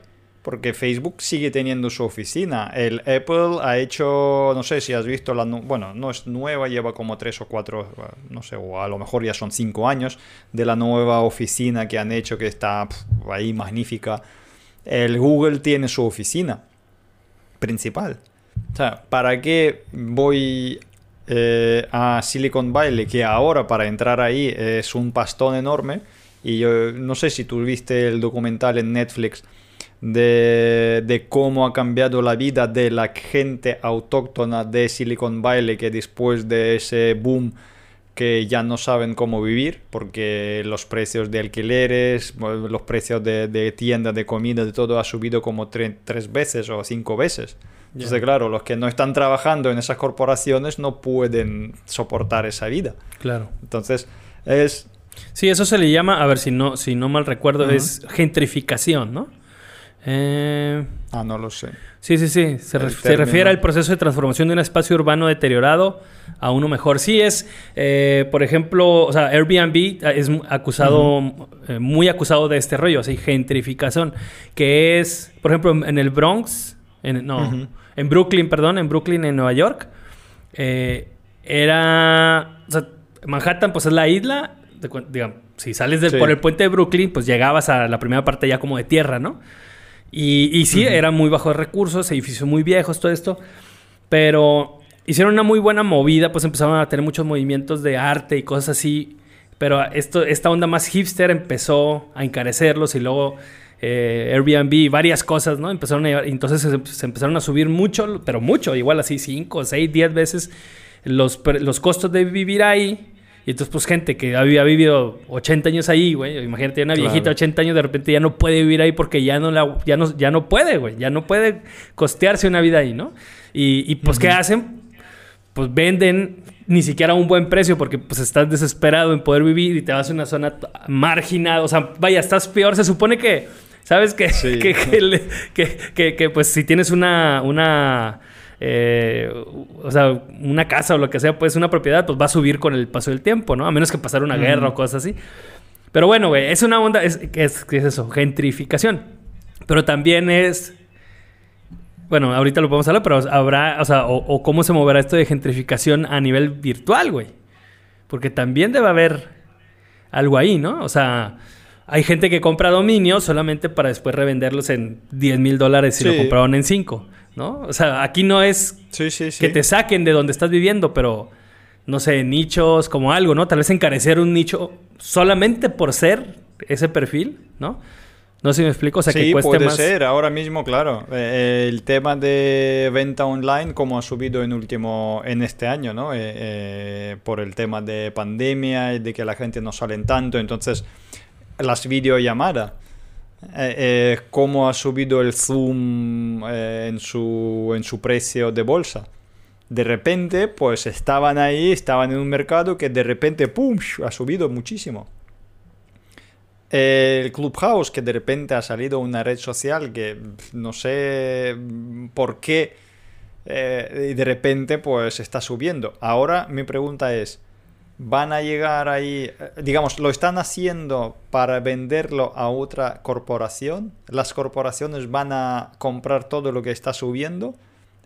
porque Facebook sigue teniendo su oficina. El Apple ha hecho, no sé si has visto la, bueno, no es nueva, lleva como tres o cuatro, no sé, o a lo mejor ya son cinco años de la nueva oficina que han hecho que está ahí magnífica. El Google tiene su oficina principal. O sea, ¿para qué voy eh, a Silicon Valley, que ahora para entrar ahí es un pastón enorme. Y yo no sé si tú viste el documental en Netflix de, de, cómo ha cambiado la vida de la gente autóctona de Silicon Valley, que después de ese boom que ya no saben cómo vivir porque los precios de alquileres, los precios de, de tiendas, de comida, de todo ha subido como tres veces o cinco veces. Entonces, claro, los que no están trabajando en esas corporaciones no pueden soportar esa vida. Claro. Entonces, es... Sí, eso se le llama, a ver si no, si no mal recuerdo, es gentrificación, ¿no? Eh... Ah, no lo sé. Sí, sí, sí. Se, refiere al proceso de transformación de un espacio urbano deteriorado a uno mejor. Sí, es, eh, por ejemplo, o sea, Airbnb es acusado, eh, muy acusado de este rollo, así, gentrificación, que es, por ejemplo, en el Bronx, en, no, en Brooklyn, perdón, en Brooklyn, en Nueva York, eh, era, o sea, Manhattan, pues es la isla, digamos, si sales por el puente de Brooklyn, pues llegabas a la primera parte ya como de tierra, ¿no? Y, y sí, eran muy bajos recursos, edificios muy viejos, todo esto. Pero hicieron una muy buena movida, pues empezaron a tener muchos movimientos de arte y cosas así. Pero esto, esta onda más hipster empezó a encarecerlos y luego eh, Airbnb varias cosas, ¿no? Empezaron a, entonces se, empezaron a subir mucho, pero mucho, igual así 5, 6, 10 veces los, los costos de vivir ahí. Y entonces, pues, gente que había vivido 80 años ahí, güey. Imagínate, una viejita de 80 años de repente ya no puede vivir ahí porque ya no, la, ya no, ya no puede, güey. Ya no puede costearse una vida ahí, ¿no? Y, pues, ¿qué hacen? Pues venden ni siquiera a un buen precio porque pues estás desesperado en poder vivir y te vas a una zona marginada. O sea, vaya, estás peor. Se supone que, ¿sabes? [LAUGHS] Que, que, que, que, pues si tienes una... una eh, o sea, una casa o lo que sea, pues una propiedad, pues va a subir con el paso del tiempo, ¿no? A menos que pasara una guerra o cosas así. Pero bueno, güey, es una onda, es, es, es eso, gentrificación. Pero también es bueno, ahorita lo podemos hablar, pero habrá, o sea, o, cómo se moverá esto de gentrificación a nivel virtual, güey. Porque también debe haber algo ahí, ¿no? O sea, hay gente que compra dominios solamente para después revenderlos en 10 mil dólares si lo compraron en 5. ¿No? O sea, aquí no es que te saquen de donde estás viviendo, pero no sé, nichos como algo, ¿no? Tal vez encarecer un nicho solamente por ser ese perfil, ¿no? No sé si me explico, o sea, que cueste puede ser, ahora mismo, claro. Eh, el tema de venta online, como ha subido en último, en este año, ¿no? Eh, eh, por el tema de pandemia y de que la gente no sale tanto, entonces las videollamadas eh, eh, cómo ha subido el Zoom eh, en, su, en su precio de bolsa. De repente, pues estaban ahí, estaban en un mercado que de repente, ¡pum!, ha subido muchísimo. El Clubhouse, que de repente ha salido una red social que no sé por qué, y de repente, pues está subiendo. Ahora mi pregunta es, van a llegar ahí, eh, digamos, lo están haciendo para venderlo a otra corporación. Las corporaciones van a comprar todo lo que está subiendo.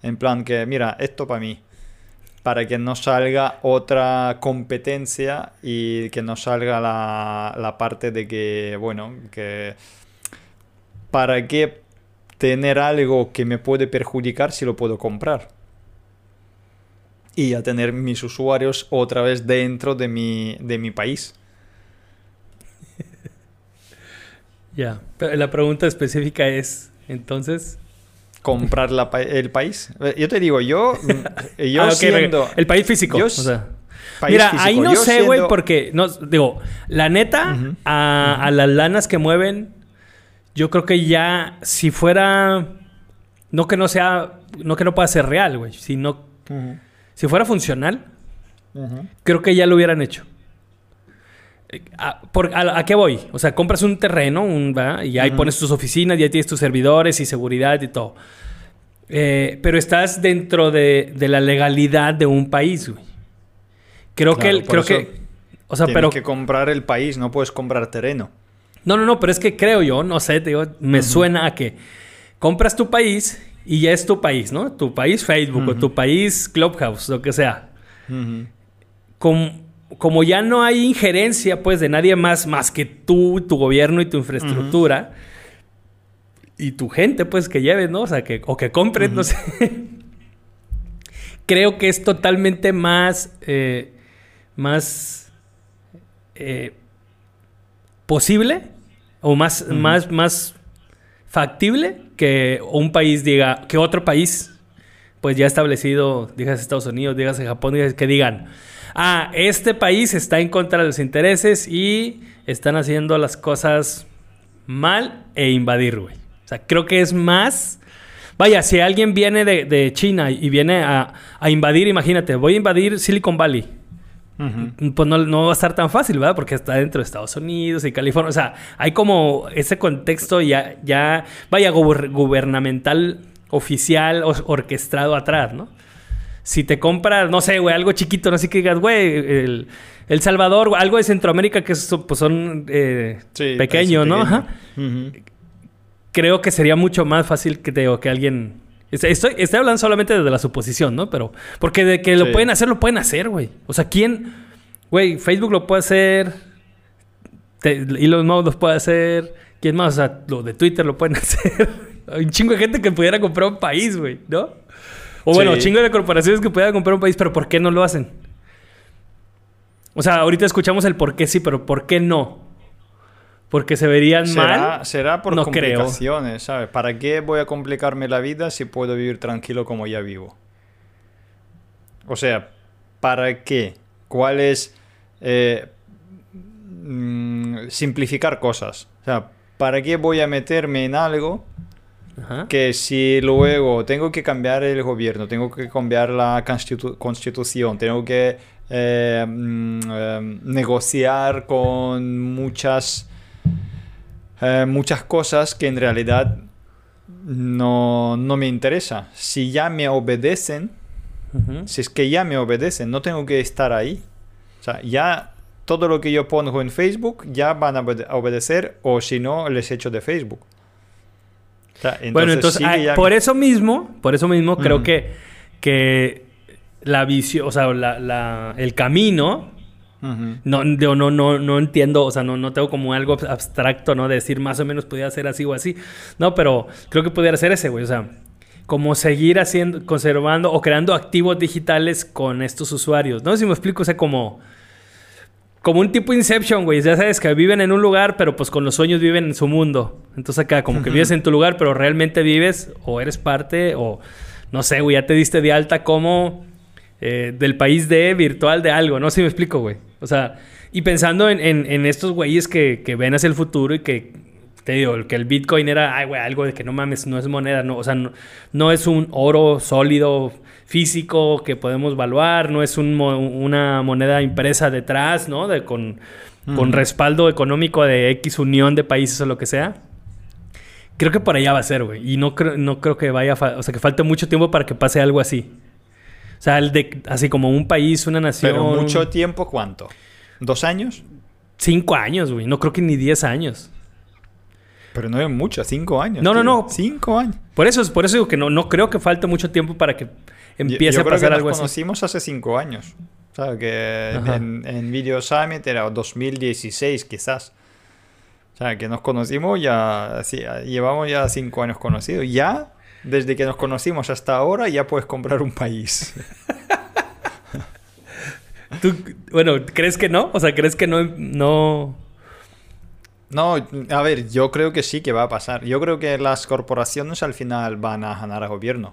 En plan que, mira, esto para mí. Para que no salga otra competencia y que no salga la, la parte de que, bueno, que... ¿Para qué tener algo que me puede perjudicar si lo puedo comprar? Y a tener mis usuarios otra vez dentro de mi, de mi país. [LAUGHS] Ya, pero la pregunta específica es, entonces... Comprar el país. Eh, yo te digo, yo, [LAUGHS] yo ah, siendo... El país físico. o sea. Mira, ahí no sé, güey, porque, no, digo, la neta, a, las lanas que mueven, yo creo que ya, si fuera, no que no sea, no que no pueda ser real, güey, sino si fuera funcional, creo que ya lo hubieran hecho. ¿A, qué voy? O sea, compras un terreno un, y ahí pones tus oficinas, ya tienes tus servidores y seguridad y todo. Eh, pero estás dentro de, la legalidad de un país, güey. Creo que... Creo que o sea, pero... que comprar el país, no puedes comprar terreno. No, no, no, pero es que creo yo, no sé, digo, me suena a que compras tu país y ya es tu país, ¿no? Tu país Facebook o tu país Clubhouse, lo que sea. como, ya no hay injerencia, pues, de nadie más más que tú, tu gobierno y tu infraestructura y tu gente, pues, que lleves, ¿no? O sea, que, o que compres, no sé. creo que es totalmente más, eh, más eh, posible o más, más, más factible que un país diga, que otro país, pues ya establecido, digas Estados Unidos, digas Japón, digas que digan, ah, este país está en contra de los intereses y están haciendo las cosas mal e invadir, güey. O sea, creo que es más... Vaya, si alguien viene de, China y viene a, invadir, imagínate, voy a invadir Silicon Valley. Pues no, va a estar tan fácil, ¿verdad? Porque está dentro de Estados Unidos y California. O sea, hay como ese contexto ya, ya vaya, gubernamental, oficial, orquestado atrás, ¿no? Si te compras, no sé, güey, algo chiquito, no sé qué digas, güey, el, el Salvador, algo de Centroamérica que pues son eh, pequeños, ¿no? Creo que sería mucho más fácil que, te, que alguien... Estoy, estoy hablando solamente desde la suposición, ¿no? Pero... Porque de que lo pueden hacer, lo pueden hacer, güey. O sea, ¿quién... Güey, Facebook lo puede hacer... y los modos lo puede hacer... ¿Quién más? O sea, lo de Twitter lo pueden [LAUGHS] hacer. Hay un chingo de gente que pudiera comprar un país, güey, ¿no? O bueno, chingo de corporaciones que pudieran comprar un país, pero ¿por qué no lo hacen? O sea, ahorita escuchamos el por qué sí, pero ¿por qué no? Porque se verían mal. Será por complicaciones, ¿sabes? ¿Para qué voy a complicarme la vida si puedo vivir tranquilo como ya vivo? O sea, ¿para qué? ¿Cuál es eh, mm, simplificar cosas? O sea, ¿para qué voy a meterme en algo que si luego tengo que cambiar el gobierno, tengo que cambiar la constitución, tengo que eh, mm, eh, negociar con muchas, eh, muchas cosas que en realidad no, me interesa. Si ya me obedecen, si es que ya me obedecen, no tengo que estar ahí. O sea, ya todo lo que yo pongo en Facebook ya van a obedecer o si no, les echo de Facebook. bueno, entonces, ah, por eso mismo, por eso mismo creo que, que la visión, o sea, la, el camino. No, no, no, no entiendo, o sea, no, no tengo como algo abstracto, ¿no? De decir más o menos podría ser así o así. No, pero creo que pudiera ser ese, güey. O sea, como seguir haciendo, conservando o creando activos digitales con estos usuarios. No si me explico, o sea, como como un tipo Inception, güey. Ya sabes que viven en un lugar, pero pues con los sueños viven en su mundo. Entonces acá, como que vives en tu lugar, pero realmente vives o eres parte o no sé, güey, ya te diste de alta como eh, del país de virtual de algo, no sé si me explico, güey. O sea, y pensando en, estos güeyes que, ven hacia el futuro y que, te digo, que el Bitcoin era, ay, güey, algo de que no mames, no es moneda, no, o sea, no, es un oro sólido físico que podemos evaluar, no es una moneda impresa detrás, ¿no? De, con, con respaldo económico de X unión de países o lo que sea. Creo que por allá va a ser, güey. Y no creo, no creo que vaya, o sea, que falte mucho tiempo para que pase algo así. O sea, el de, así como un país, una nación. Pero mucho tiempo, ¿cuánto? ¿Dos años? Cinco años, güey. No creo que ni diez años. Pero no es mucho, cinco años. No, no, no. Cinco años. Por eso, por eso digo que no, no creo que falte mucho tiempo para que empiece a pasar algo así. Nos conocimos hace cinco años. O sea, que en, en, Video Summit era 2016 quizás. O sea, que nos conocimos ya, sí, llevamos ya cinco años conocidos. Ya desde que nos conocimos hasta ahora ya puedes comprar un país. ¿Tú, bueno, ¿crees que no? O sea, ¿crees que no, no... No, a ver, yo creo que sí que va a pasar. Yo creo que las corporaciones al final van a ganar al gobierno.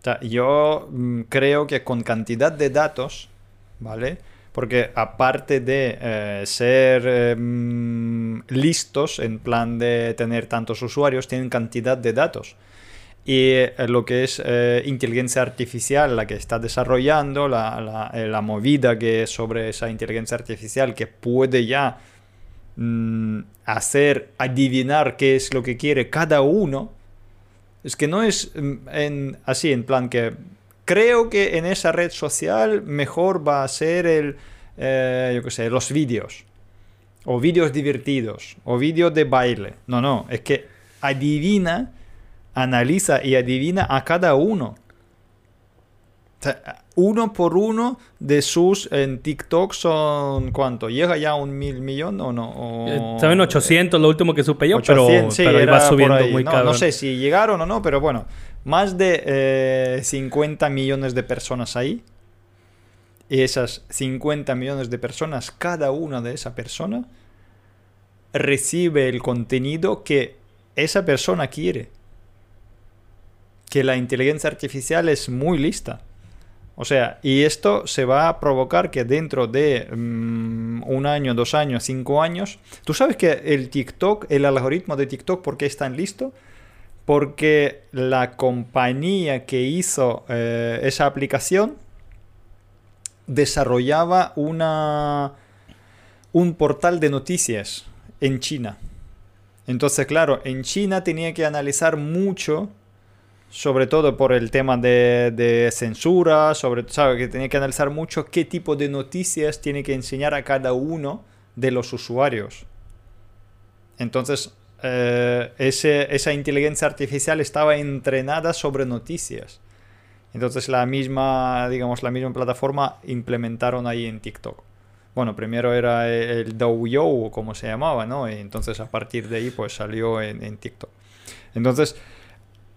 O sea, yo mm, creo que con cantidad de datos, ¿vale? Porque aparte de eh, ser em, listos en plan de tener tantos usuarios, tienen cantidad de datos y eh, lo que es eh, inteligencia artificial, la que está desarrollando, la, eh, la, movida que es sobre esa inteligencia artificial que puede ya mm, hacer adivinar qué es lo que quiere cada uno, es que no es mm, así, en plan que creo que en esa red social mejor va a ser el, yo qué sé, los vídeos, o vídeos divertidos, o vídeos de baile. No, no, es que adivina analiza y adivina a cada uno. uno por uno de sus en TikTok son cuánto? ¿Llega ya a un mil millón o no? Eh, Saben 800 lo último que supe yo, pero, va subiendo muy no, no, sé si llegaron o no, pero bueno, más de eh, 50 millones de personas ahí. Y esas 50 millones de personas, cada una de esa persona recibe el contenido que esa persona quiere. Que la inteligencia artificial es muy lista. O sea, y esto se va a provocar que dentro de mm, un año, dos años, cinco años, tú sabes que el TikTok, el algoritmo de TikTok, ¿por qué es tan listo? Porque la compañía que hizo eh, esa aplicación desarrollaba una, un portal de noticias en China. Entonces, claro, en China tenía que analizar mucho sobre todo por el tema de, censura, sobre que tenía que analizar mucho qué tipo de noticias tiene que enseñar a cada uno de los usuarios. Entonces, eh, esa inteligencia artificial estaba entrenada sobre noticias. Entonces la misma, digamos, la misma plataforma implementaron ahí en TikTok. Bueno, primero era el Douyo, como se llamaba, ¿no? Entonces a partir de ahí pues salió en, en TikTok. Entonces,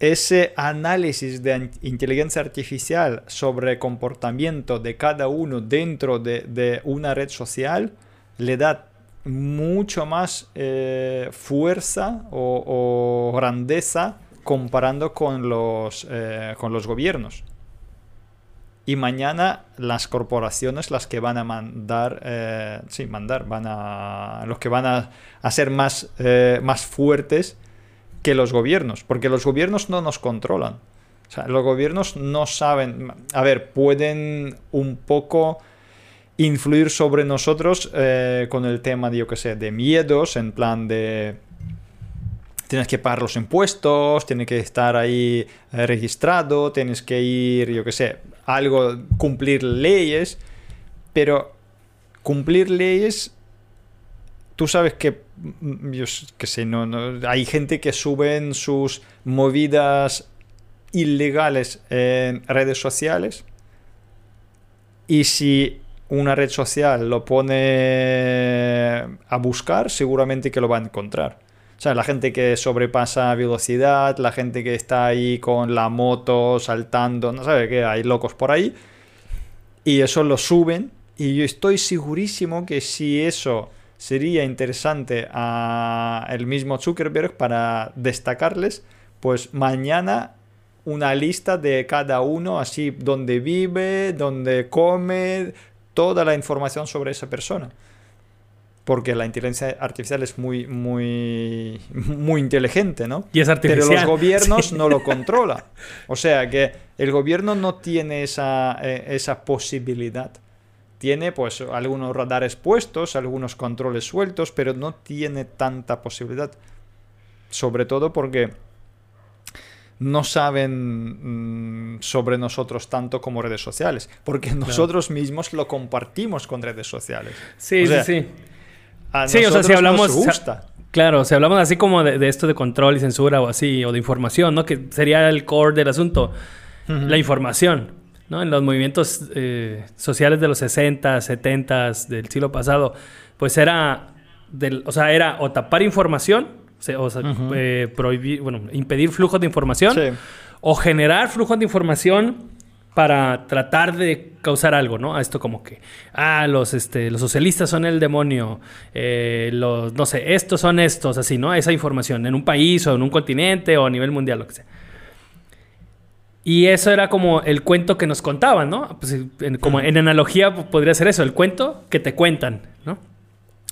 ese análisis de inteligencia artificial sobre comportamiento de cada uno dentro de, una red social le da mucho más eh, fuerza o, grandeza comparando con los, eh, con los gobiernos. Y mañana las corporaciones las que van a mandar, eh, sí, mandar, van a, los que van a, ser más, más fuertes que los gobiernos, porque los gobiernos no nos controlan. O sea, los gobiernos no saben, a ver, pueden un poco influir sobre nosotros eh, con el tema de, yo qué sé, de miedos, en plan de... Tienes que pagar los impuestos, tienes que estar ahí eh, registrado, tienes que ir, yo qué sé, algo, cumplir leyes, pero cumplir leyes, tú sabes que yo que sé, no, no, hay gente que suben sus movidas ilegales en redes sociales y si una red social lo pone a buscar, seguramente que lo va a encontrar. O sea, la gente que sobrepasa velocidad, la gente que está ahí con la moto saltando, no sabe que hay locos por ahí. Y eso lo suben. Y yo estoy segurísimo que si eso sería interesante a el mismo Zuckerberg para destacarles, pues mañana una lista de cada uno, así donde vive, donde come, toda la información sobre esa persona. Porque la inteligencia artificial es muy, muy, muy inteligente, ¿no? Y es artificial. Pero los gobiernos no lo [LAUGHS] controlan. O sea que el gobierno no tiene esa, eh, esa posibilidad tiene pues algunos radares puestos, algunos controles sueltos, pero no tiene tanta posibilidad. Sobre todo porque no saben mm, sobre nosotros tanto como redes sociales, porque nosotros mismos lo compartimos con redes sociales. Sí, sí, sí. sí, o sea, si hablamos... Nos gusta. Claro, si hablamos así como de, esto de control y censura o así, o de información, ¿no? Que sería el core del asunto. La información. ¿No? En los movimientos eh, sociales de los 60, 70 del siglo pasado, pues era, del, o sea, era o tapar información, o sea, eh, prohibir, bueno, impedir flujos de información, o generar flujos de información para tratar de causar algo, ¿no? A esto como que, ah, los, este, los socialistas son el demonio, eh, los, no sé, estos son estos, así, ¿no? Esa información en un país o en un continente o a nivel mundial, lo que sea. Y eso era como el cuento que nos contaban, ¿no? Pues, como en analogía podría ser eso, el cuento que te cuentan, ¿no?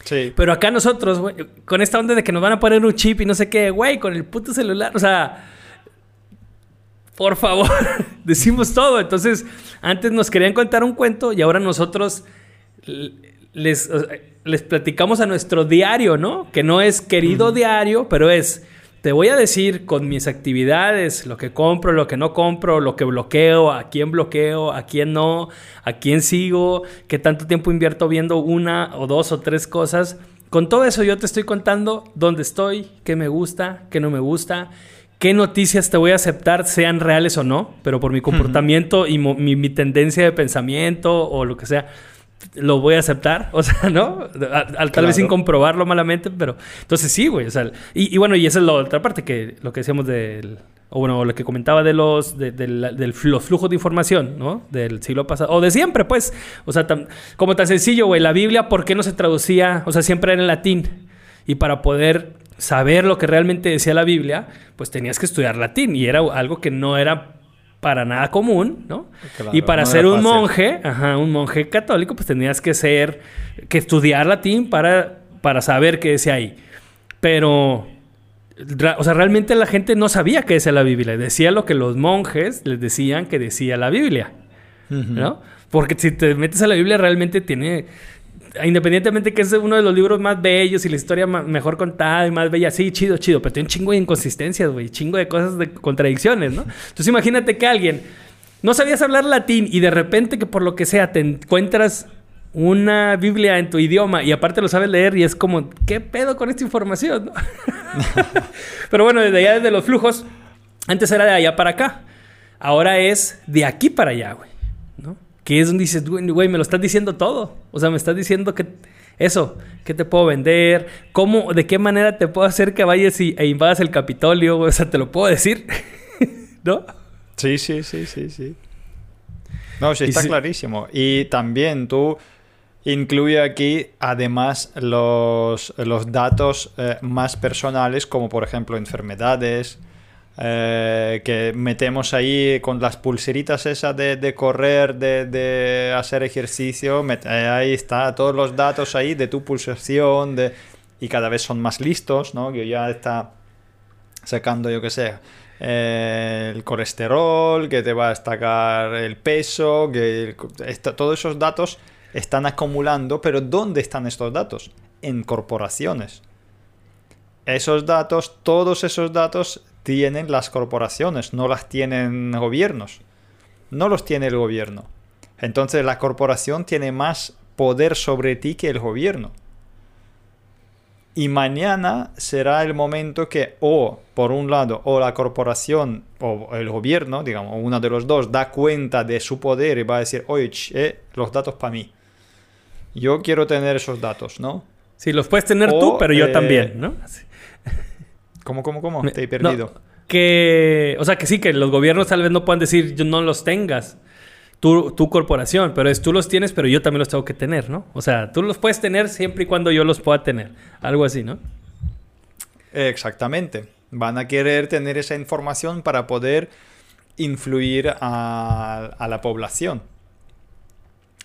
Sí. Pero acá nosotros, güey, con esta onda de que nos van a poner un chip y no sé qué, güey, con el puto celular, o sea, por favor, [LAUGHS] decimos todo. Entonces, antes nos querían contar un cuento y ahora nosotros les, les platicamos a nuestro diario, ¿no? Que no es querido diario, pero es te voy a decir con mis actividades, lo que compro, lo que no compro, lo que bloqueo, a quién bloqueo, a quién no, a quién sigo, qué tanto tiempo invierto viendo una o dos o tres cosas. Con todo eso yo te estoy contando dónde estoy, qué me gusta, qué no me gusta, qué noticias te voy a aceptar, sean reales o no, pero por mi comportamiento y mi tendencia de pensamiento o lo que sea lo voy a aceptar, [LAUGHS] o sea, ¿no? Al, tal vez sin comprobarlo malamente, pero entonces sí, güey, o sea, y, bueno, y esa es la otra parte que lo que decíamos del o bueno, lo que comentaba de los, de, del los flujos de información, ¿no? Del siglo pasado, o de siempre, pues. O sea, tan- como tan sencillo, güey, la Biblia, ¿por qué no se traducía? O sea, siempre era en latín. Y para poder saber lo que realmente decía la Biblia, pues tenías que estudiar latín. Y era algo que no era para nada común, ¿no? Claro, y para no ser un fácil. monje, ajá, un monje católico, pues tenías que ser, que estudiar latín para, para saber qué decía ahí. Pero, o sea, realmente la gente no sabía qué decía la Biblia. Decía lo que los monjes les decían que decía la Biblia, ¿no? Porque si te metes a la Biblia realmente tiene, independientemente que es uno de los libros más bellos y la historia mejor contada y más bella, sí, chido, chido, pero tiene un chingo de inconsistencias, güey, chingo de cosas de contradicciones, ¿no? Entonces imagínate que alguien no sabías hablar latín y de repente que por lo que sea te encuentras una Biblia en tu idioma y aparte lo sabes leer y es como, ¿qué pedo con esta información? [LAUGHS] Pero bueno, desde allá, desde los flujos, antes era de allá para acá. Ahora es de aquí para allá, güey. ¿No? Que es donde dices, güey, me lo estás diciendo todo. O sea, me estás diciendo que eso, ¿qué te puedo vender? ¿Cómo, de qué manera te puedo hacer que vayas y, e invadas el Capitolio? O sea, te lo puedo decir. [LAUGHS] ¿No? Sí, sí, sí, sí, sí. No, sí, Y está sí- clarísimo. Y también tú incluye aquí, además, los, los datos eh, más personales, como por ejemplo enfermedades, eh, que metemos ahí con las pulseritas esas de, correr, de, de hacer ejercicio, eh, ahí está, todos los datos ahí de tu pulsación, de, y cada vez son más listos, ¿no? Que ya está sacando, yo que sé, eh, el colesterol, que te va a destacar el peso, que el- todos esos datos están acumulando, pero ¿dónde están estos datos? En corporaciones. Esos datos, todos esos datos tienen las corporaciones, no las tienen gobiernos. No los tiene el gobierno. Entonces la corporación tiene más poder sobre ti que el gobierno. Y mañana será el momento que o, por un lado, o la corporación o el gobierno, digamos, uno de los dos, da cuenta de su poder y va a decir, oye, eh, los datos para mí. Yo quiero tener esos datos, ¿no? Sí, los puedes tener O, tú, pero yo eh, también, ¿no? Sí. ¿Cómo, cómo, cómo? Me- Te he perdido. no, que, o sea, que sí, que los gobiernos tal vez no puedan decir, yo no los tengas, tu, tu corporación, pero es tú los tienes, pero yo también los tengo que tener, ¿no? O sea, tú los puedes tener siempre y cuando yo los pueda tener. Algo así, ¿no? Exactamente. Van a querer tener esa información para poder influir a, a la población.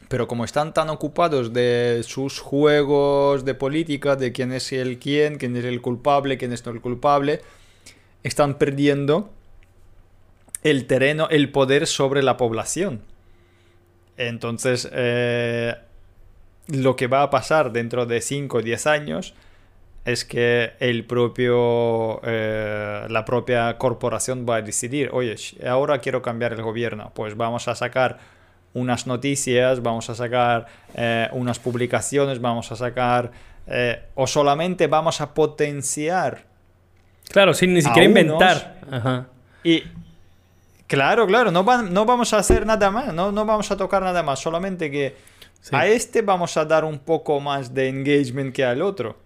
Pero como están tan ocupados de sus juegos de política, de quién es el quién, quién es el culpable, quién es no el culpable, están perdiendo el terreno, el poder sobre la población. Entonces, eh, lo que va a pasar dentro de 5 o 10 años es que el propio, eh, la propia corporación va a decidir, oye, ahora quiero cambiar el gobierno, pues vamos a sacar unas noticias, vamos a sacar eh, unas publicaciones, vamos a sacar, eh, o solamente vamos a potenciar. Claro, sin ni siquiera inventar. Ajá. Y claro, claro, no, van- no vamos a hacer nada más, no, no vamos a tocar nada más, solamente que Sí. a este vamos a dar un poco más de engagement que al otro.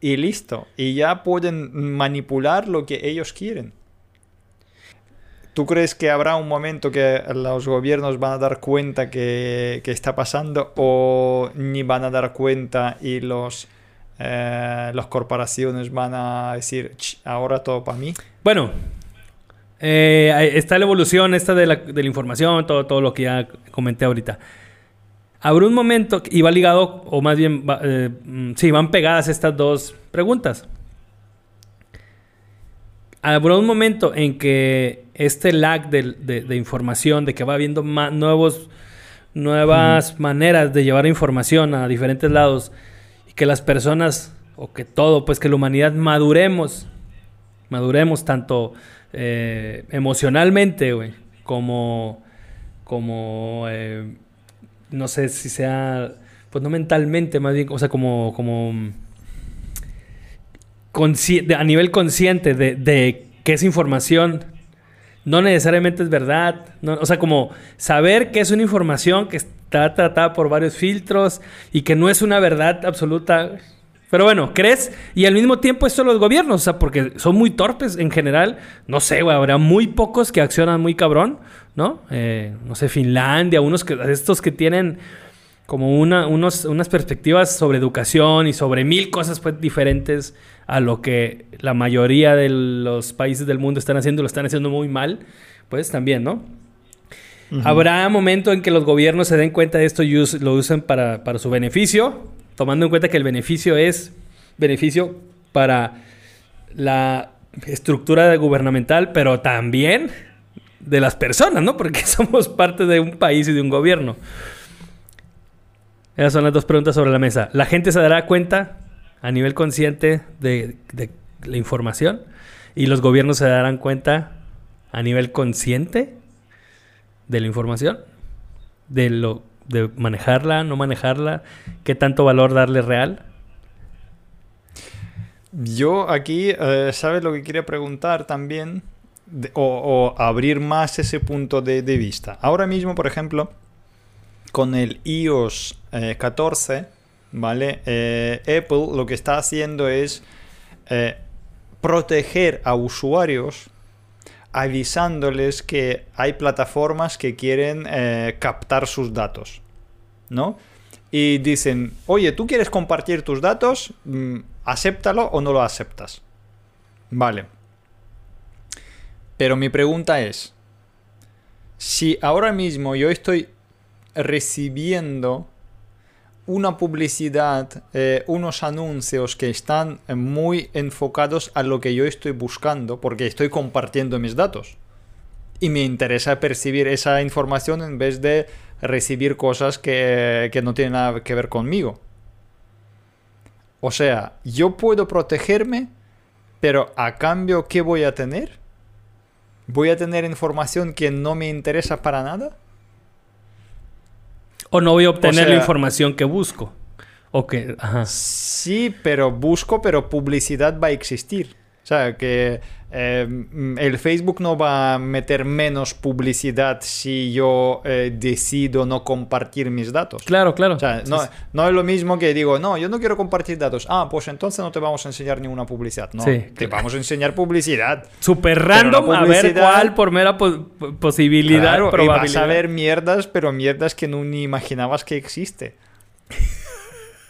Y listo. Y ya pueden manipular lo que ellos quieren. ¿Tú crees que habrá un momento que los gobiernos van a dar cuenta que, está pasando o ni van a dar cuenta y los, eh, las corporaciones van a decir, "Ch, ahora todo para mí? Bueno, eh, está la evolución esta de la, de la información, todo, todo lo que ya comenté ahorita. Habrá un momento, y va ligado, o más bien, va- eh, mm, sí, van pegadas estas dos preguntas. Habrá un momento en que este lag de, de- de información, de que va habiendo ma- nuevos, nuevas maneras de llevar información a diferentes lados, y que las personas, o que todo, pues que la humanidad maduremos maduremos tanto eh, emocionalmente, güey, como, como, eh, no sé si sea, pues no mentalmente, más bien, o sea, como, como a nivel consciente de, que esa información no necesariamente es verdad, no- o sea, como saber que es una información que está tratada por varios filtros y que no es una verdad absoluta, Pero bueno, ¿crees? Y al mismo tiempo esto los gobiernos, o sea, porque son muy torpes en general. No sé, güey, habrá muy pocos que accionan muy cabrón, ¿no? Eh, no sé, Finlandia, unos que, estos que tienen como una, unos, unas perspectivas sobre educación y sobre mil cosas pues, diferentes a lo que la mayoría de los países del mundo están haciendo, lo están haciendo muy mal, pues también, ¿no? Habrá momento en que los gobiernos se den cuenta de esto y lo usen para, para su beneficio, tomando en cuenta que el beneficio es beneficio para la estructura gubernamental, pero también de las personas, ¿no? Porque [LAUGHS] somos parte de un país y de un gobierno. Esas son las dos preguntas sobre la mesa. ¿La gente se dará cuenta a nivel consciente de, la información? ¿Y los gobiernos se darán cuenta a nivel consciente de la información? De lo de manejarla, no manejarla, qué tanto valor darle real. Yo aquí, eh, ¿sabes lo que quería preguntar también? o, abrir más ese punto de, vista. Ahora mismo, por ejemplo, con el iOS 14, eh, ¿vale? Eh, Apple lo que está haciendo es proteger a usuarios avisándoles que hay plataformas que quieren eh, captar sus datos, ¿no? Y dicen, oye, ¿tú quieres compartir tus datos? Mm, acéptalo o no lo aceptas. Vale. Pero mi pregunta es, si ahora mismo yo estoy recibiendo una publicidad, eh, unos anuncios que están muy enfocados a lo que yo estoy buscando, porque estoy compartiendo mis datos. Y me interesa percibir esa información en vez de recibir cosas que, que no tienen nada que ver conmigo. O sea, yo puedo protegerme, pero a cambio, ¿qué voy a tener? ¿Voy a tener información que no me interesa para nada? O no voy a obtener la información que busco. O que, Sí, pero busco, pero publicidad va a existir. O sea, que Em, el Facebook no va a meter menos publicidad si yo eh, decido no compartir mis datos. Claro, claro. O sea, no, no, es lo mismo que digo, no, yo no quiero compartir datos. Ah, pues entonces no te vamos a enseñar ninguna publicidad. No, te vamos a enseñar publicidad. Súper random, a ver cuál por mera posibilidad. Claro, probabilidad. Y vas a ver mierdas, pero mierdas que no ni imaginabas que existe. [LAUGHS]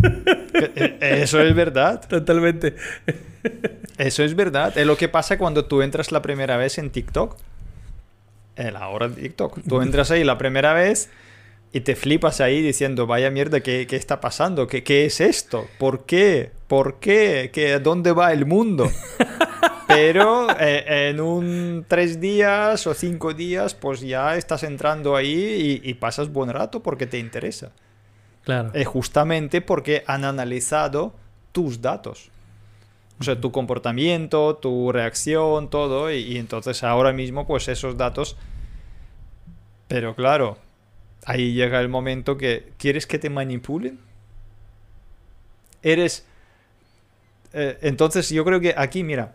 E, eso es verdad. Totalmente. Eso es verdad. Es lo que pasa cuando tú entras la primera vez en TikTok. En la hora de TikTok. Tú [LAUGHS] entras ahí la primera vez y te flipas ahí diciendo, vaya mierda, ¿qué, qué está pasando? ¿Qué, ¿Qué, es esto? ¿Por qué? ¿Por qué? ¿Qué, ¿Dónde va el mundo? [LAUGHS] Pero eh, en un tres días o cinco días, pues ya estás entrando ahí y, y pasas buen rato porque te interesa. Claro. Es justamente porque han analizado tus datos. O sea, tu comportamiento, tu reacción, todo. Y, entonces ahora mismo, pues esos datos. Pero claro, ahí llega el momento que. ¿Quieres que te manipulen? Eres. Eh, entonces yo creo que aquí, mira.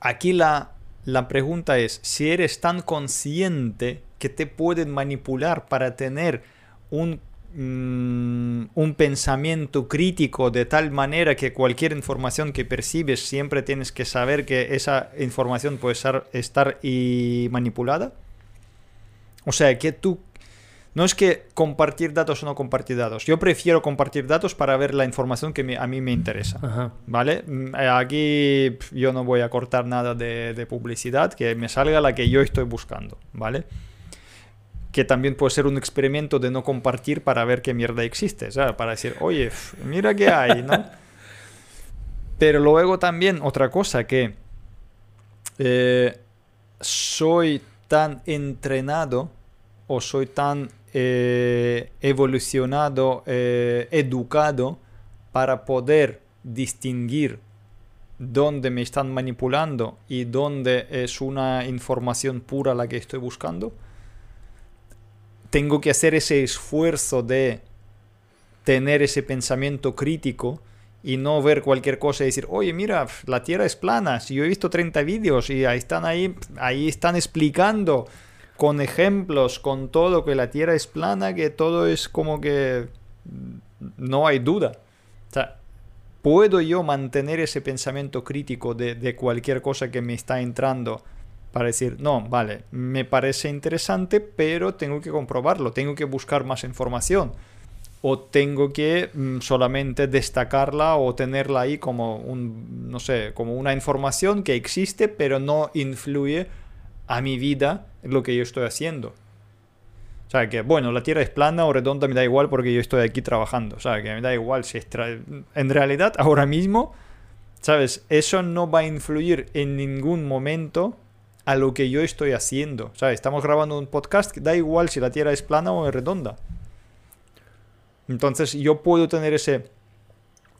Aquí la, la pregunta es: si eres tan consciente que te pueden manipular para tener un Mm, un pensamiento crítico de tal manera que cualquier información que percibes siempre tienes que saber que esa información puede estar, estar y manipulada? O sea, que tú... No es que compartir datos o no compartir datos. Yo prefiero compartir datos para ver la información que a mí me interesa. ¿Vale? Mm, eh, aquí yo no voy a cortar nada de, de publicidad, que me salga la que yo estoy buscando. ¿Vale? Que también puede ser un experimento de no compartir para ver qué mierda existe, ¿sabes? Para decir, oye, mira qué hay, ¿no? [LAUGHS] Pero luego también otra cosa que eh, soy tan entrenado o soy tan eh, evolucionado, eh, educado para poder distinguir dónde me están manipulando y dónde es una información pura la que estoy buscando tengo que hacer ese esfuerzo de tener ese pensamiento crítico y no ver cualquier cosa y decir, oye, mira, la Tierra es plana. Si yo he visto 30 vídeos y ahí están ahí, ahí están explicando con ejemplos, con todo, que la Tierra es plana, que todo es como que no hay duda. O sea, ¿puedo yo mantener ese pensamiento crítico de, de cualquier cosa que me está entrando? Para decir, no, vale, me parece interesante, pero tengo que comprobarlo, tengo que buscar más información o tengo que mm, solamente destacarla o tenerla ahí como un, no sé, como una información que existe, pero no influye a mi vida lo que yo estoy haciendo. O sea, que bueno, la Tierra es plana o redonda, me da igual porque yo estoy aquí trabajando. O sea, que me da igual si es... En realidad, ahora mismo, ¿sabes? Eso no va a influir en ningún momento a lo que yo estoy haciendo. O sea, estamos grabando un podcast, da igual si la Tierra es plana o es redonda. Entonces yo puedo tener ese,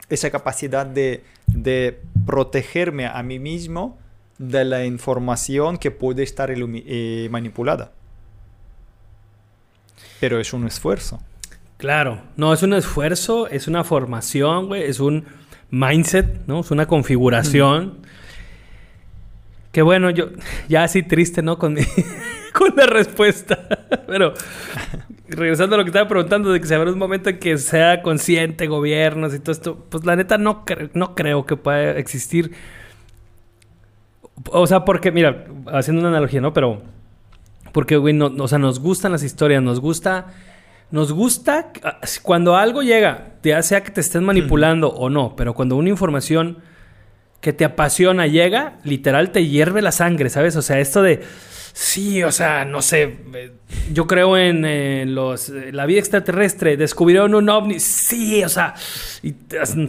esa capacidad de, de protegerme a mí mismo de la información que puede estar eh, manipulada. Pero es un esfuerzo. Claro, no, es un esfuerzo, es una formación, güey, es un mindset, ¿no? Es una configuración. Que bueno, yo [LAUGHS] ya así triste, ¿no? Con, [LAUGHS] con la respuesta. [LAUGHS] Pero regresando a lo que estaba preguntando, de que se habrá un momento en que sea consciente gobiernos y todo esto, pues la neta no, no creo que pueda existir. O sea, porque, mira, haciendo una analogía, ¿no? Pero, porque, güey, no, o sea, nos gustan las historias, nos gusta, nos gusta cuando algo llega, ya sea que te estén manipulando o no, pero cuando una información que te apasiona llega, literal te hierve la sangre, ¿sabes? O sea, esto de Sí, o sea, no sé. Yo creo en los, la vida extraterrestre. Descubrieron un ovni. Sí, o sea,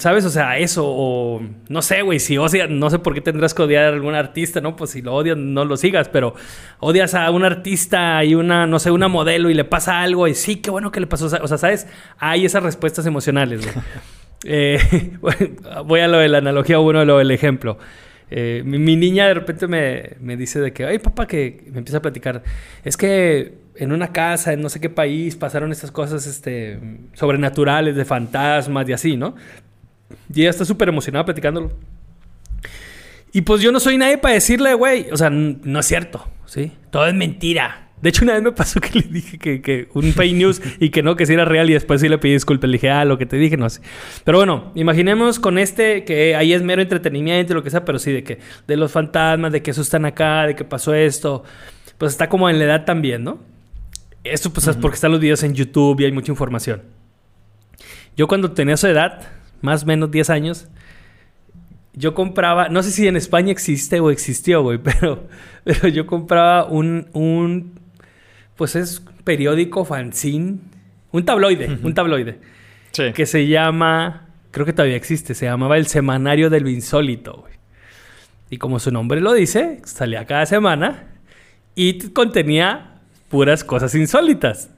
¿sabes? O sea, eso. O no sé, güey. Si odias, no sé por qué tendrás que odiar a algún artista, ¿no? Pues si lo odias, no lo sigas. Pero odias a un artista y una, no sé, una modelo y le pasa algo. Y sí, qué bueno que le pasó. O sea, ¿sabes? Hay esas respuestas emocionales, güey. [LAUGHS] Eh, [LAUGHS] voy a lo de la analogía, bueno, lo del ejemplo. Eh, mi, niña de repente me, dice de que, ay papá, que me empieza a platicar, es que en una casa, en no sé qué país, pasaron estas cosas este, sobrenaturales, de fantasmas y así, ¿no? Y ella está súper emocionada platicándolo. Y pues yo no soy nadie para decirle, güey, o sea, no es cierto, ¿sí? Todo es mentira. De hecho, una vez me pasó que le dije que, un fake news y que no, que sí era real y después sí le pedí disculpas. Le dije, ah, lo que te dije, no sé. Pero bueno, imaginemos con este que ahí es mero entretenimiento y lo que sea, pero sí de que de los fantasmas, de que eso están acá, de que pasó esto, pues está como en la edad también, ¿no? Esto pues es porque están los videos en YouTube y hay mucha información. Yo cuando tenía esa edad, más o menos 10 años, yo compraba, no sé si en España existe o existió, güey, [LAUGHS] pero, pero yo compraba un, un pues es periódico, fanzine, un tabloide, un tabloide. Sí. Que se llama, creo que todavía existe, se llamaba El Semanario del Insólito, güey. Y como su nombre lo dice, salía cada semana y contenía puras cosas insólitas.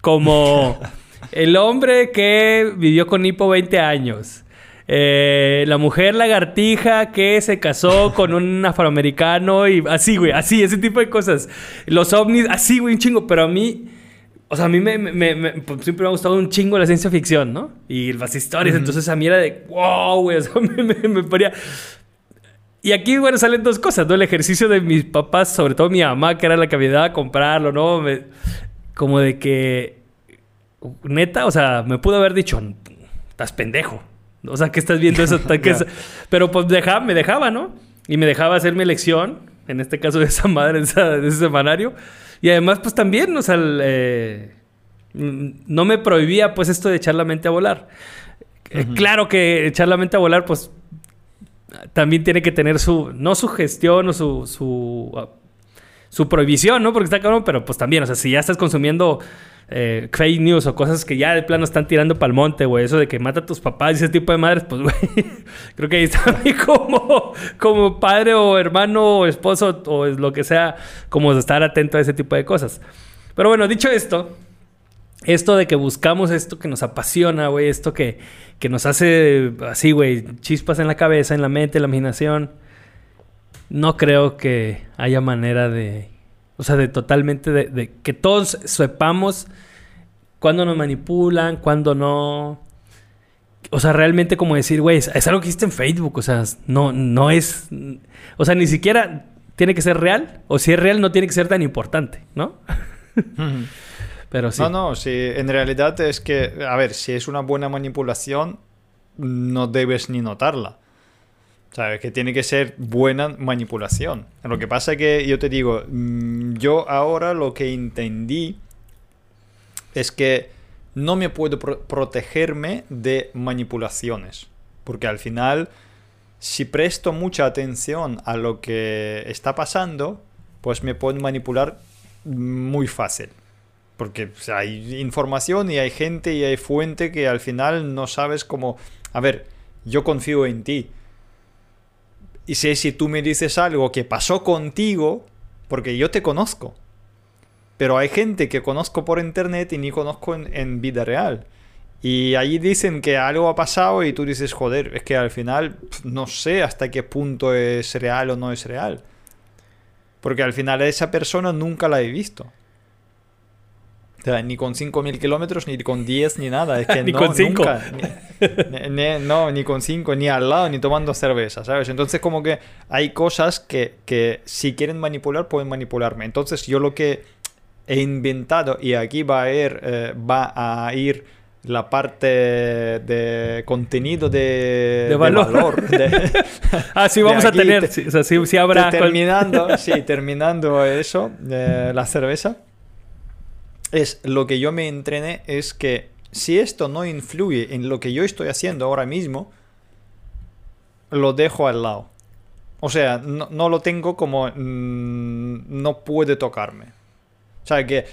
Como [LAUGHS] el hombre que vivió con hipo 20 años. Eh, la mujer lagartija que se casó con un afroamericano y así, güey, así, ese tipo de cosas. Los ovnis, así, güey, un chingo. Pero a mí, o sea, a mí me, pues, siempre me ha gustado un chingo la ciencia ficción, ¿no? Y las historias. Entonces a mí era de, wow, güey, o sea, [LAUGHS] me, ponía... Y aquí, bueno, salen dos cosas, ¿no? El ejercicio de mis papás, sobre todo mi mamá, que era la que me daba a comprarlo, ¿no? como de que, neta, o sea, me pudo haber dicho, estás pendejo. O sea, que estás viendo eso. [LAUGHS] Pero pues me dejaba, ¿no? Y me dejaba hacer mi elección, en este caso de esa madre, de, ese semanario. Y además, pues también, o sea, eh, no me prohibía pues esto de echar la mente a volar. Eh, claro que echar la mente a volar, pues también tiene que tener su, no su gestión o su, su, uh, su prohibición, ¿no? Porque está cabrón, pero pues también, o sea, si ya estás consumiendo eh, fake news o cosas que ya de plano están tirando para el monte, güey. Eso de que mata a tus papás y ese tipo de madres, pues, [LAUGHS] güey. creo que ahí está como, como padre o hermano o esposo o lo que sea, como estar atento a ese tipo de cosas. Pero bueno, dicho esto, esto de que buscamos esto que nos apasiona, güey, esto que, que nos hace así, güey, chispas en la cabeza, en la mente, en la imaginación, no creo que haya manera de o sea, de totalmente, de, que todos sepamos cuándo nos manipulan, cuándo no. O sea, realmente como decir, güey, es algo que existe en Facebook. O sea, no, no es. O sea, ni siquiera tiene que ser real. O si es real, no tiene que ser tan importante, ¿no? [LAUGHS] Pero sí. No, no, sí. En realidad es que, a ver, si es una buena manipulación, no debes ni notarla. ¿Sabes? Que tiene que ser buena manipulación. Lo que pasa es que yo te digo, mm, yo ahora lo que entendí es que no me puedo protegerme de manipulaciones. Porque al final, si presto mucha atención a lo que está pasando, pues me pueden manipular muy fácil. Porque hay información y hay gente y hay fuente que al final no sabes cómo... A ver, yo confío en ti. Y sé si tú me dices algo que pasó contigo, porque yo te conozco. Pero hay gente que conozco por internet y ni conozco en, vida real. Y allí dicen que algo ha pasado y tú dices, joder, es que al final no sé hasta qué punto es real o no es real. Porque al final esa persona nunca la he visto. Sea, ni con 5.000 kilómetros, ni con 10, ni nada. Es que [LAUGHS] ni no, con 5. [LAUGHS] Ni, no, ni con 5, ni al lado, ni tomando cerveza, ¿sabes? Entonces como que hay cosas que, que si quieren manipular, pueden manipularme. Entonces yo lo que he inventado, y aquí va a ir, eh, va a ir la parte de contenido de, de valor. [LAUGHS] ah, sí, vamos a tener. sí, o sea, sí, habrá. Terminando, sí, terminando eso, eh, la cerveza. Es lo que yo me entrené es que si esto no influye en lo que yo estoy haciendo ahora mismo, lo dejo al lado. O sea, no, no lo tengo como mm, no puede tocarme. O sea, que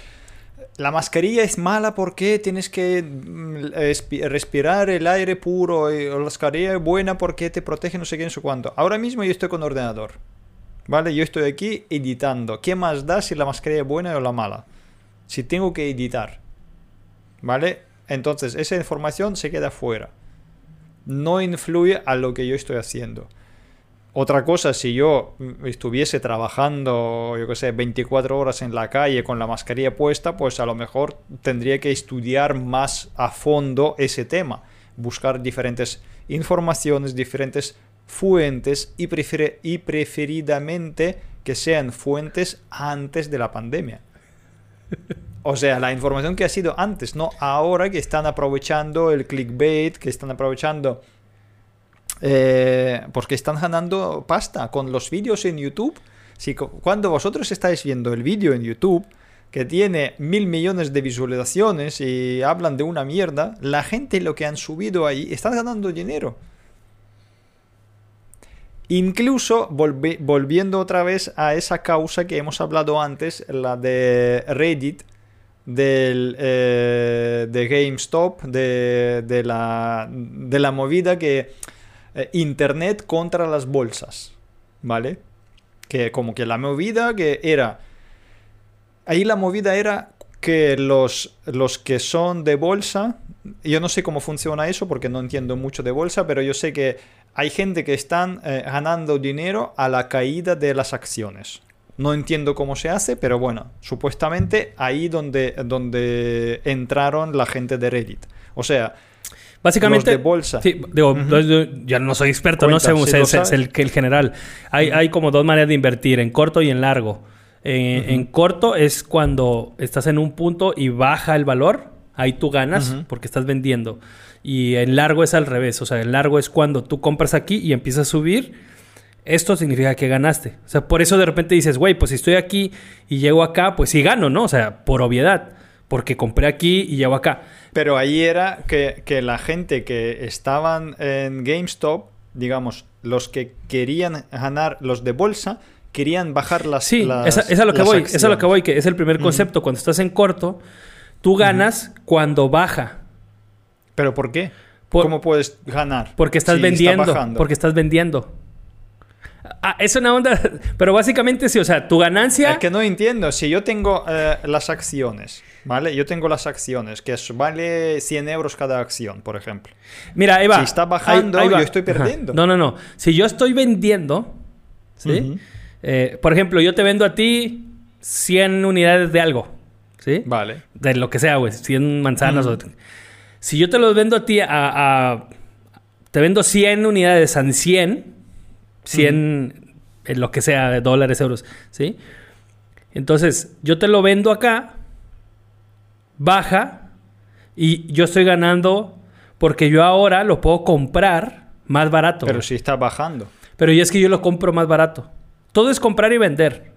la mascarilla es mala porque tienes que mm, respirar el aire puro y la mascarilla es buena porque te protege no sé qué, no sé cuánto. Ahora mismo yo estoy con ordenador. ¿Vale? Yo estoy aquí editando. ¿Qué más da si la mascarilla es buena o la mala? Si tengo que editar. ¿Vale? Entonces, esa información se queda fuera. No influye a lo que yo estoy haciendo. Otra cosa, si yo estuviese trabajando, yo qué sé, 24 horas en la calle con la mascarilla puesta, pues a lo mejor tendría que estudiar más a fondo ese tema, buscar diferentes informaciones, diferentes fuentes y, y preferidamente que sean fuentes antes de la pandemia. [LAUGHS] O sea, la información que ha sido antes, no ahora que están aprovechando el clickbait, que están aprovechando eh, porque están ganando pasta con los vídeos en YouTube. Si, cuando vosotros estáis viendo el vídeo en YouTube, que tiene mil millones de visualizaciones y hablan de una mierda, la gente lo que han subido ahí están ganando dinero. Incluso volviendo otra vez a esa causa que hemos hablado antes, la de Reddit, del, eh, de GameStop, de, la, de la movida que eh, Internet contra las bolsas, ¿vale? Que como que la movida que era... Ahí la movida era que los, los que son de bolsa, yo no sé cómo funciona eso porque no entiendo mucho de bolsa, pero yo sé que hay gente que están eh, ganando dinero a la caída de las acciones. No entiendo cómo se hace, pero bueno, supuestamente ahí donde, donde entraron la gente de Reddit. O sea, Básicamente. de bolsa. Sí, digo, ya no soy experto, no sé, es, el, el, general. Hay, hay como dos maneras de invertir, en corto y en largo. Eh, en corto es cuando estás en un punto y baja el valor, ahí tú ganas porque estás vendiendo. Y en largo es al revés, o sea, en largo es cuando tú compras aquí y empiezas a subir. Esto significa que ganaste. O sea, por eso de repente dices, güey, pues si estoy aquí y llego acá, pues sí gano, ¿no? O sea, por obviedad. Porque compré aquí y llego acá. Pero ahí era que, la gente que estaban en GameStop, digamos, los que querían ganar los de bolsa, querían bajar las Sí, esa, es a lo que voy, esa es a lo que voy, que es el primer concepto. Cuando estás en corto, tú ganas cuando baja. ¿Pero por qué? ¿Cómo puedes ganar? Porque estás vendiendo. porque estás vendiendo. Ah, es una onda. Pero básicamente sí, o sea, tu ganancia. Es que no entiendo. Si yo tengo eh, las acciones, ¿vale? Yo tengo las acciones, que vale 100 euros cada acción, por ejemplo. Mira, Eva. Si está bajando, yo estoy perdiendo. No, no, no. Si yo estoy vendiendo, ¿sí? Eh, por ejemplo, yo te vendo a ti 100 unidades de algo, ¿sí? Vale. De lo que sea, güey. 100 manzanas o... Si yo te los vendo a ti a, a. Te vendo 100 unidades a 100 100, en lo que sea, dólares, euros, ¿sí? Entonces, yo te lo vendo acá, baja, y yo estoy ganando Porque yo ahora lo puedo comprar más barato. Pero si está bajando. Pero ya es que yo lo compro más barato. Todo es comprar y vender.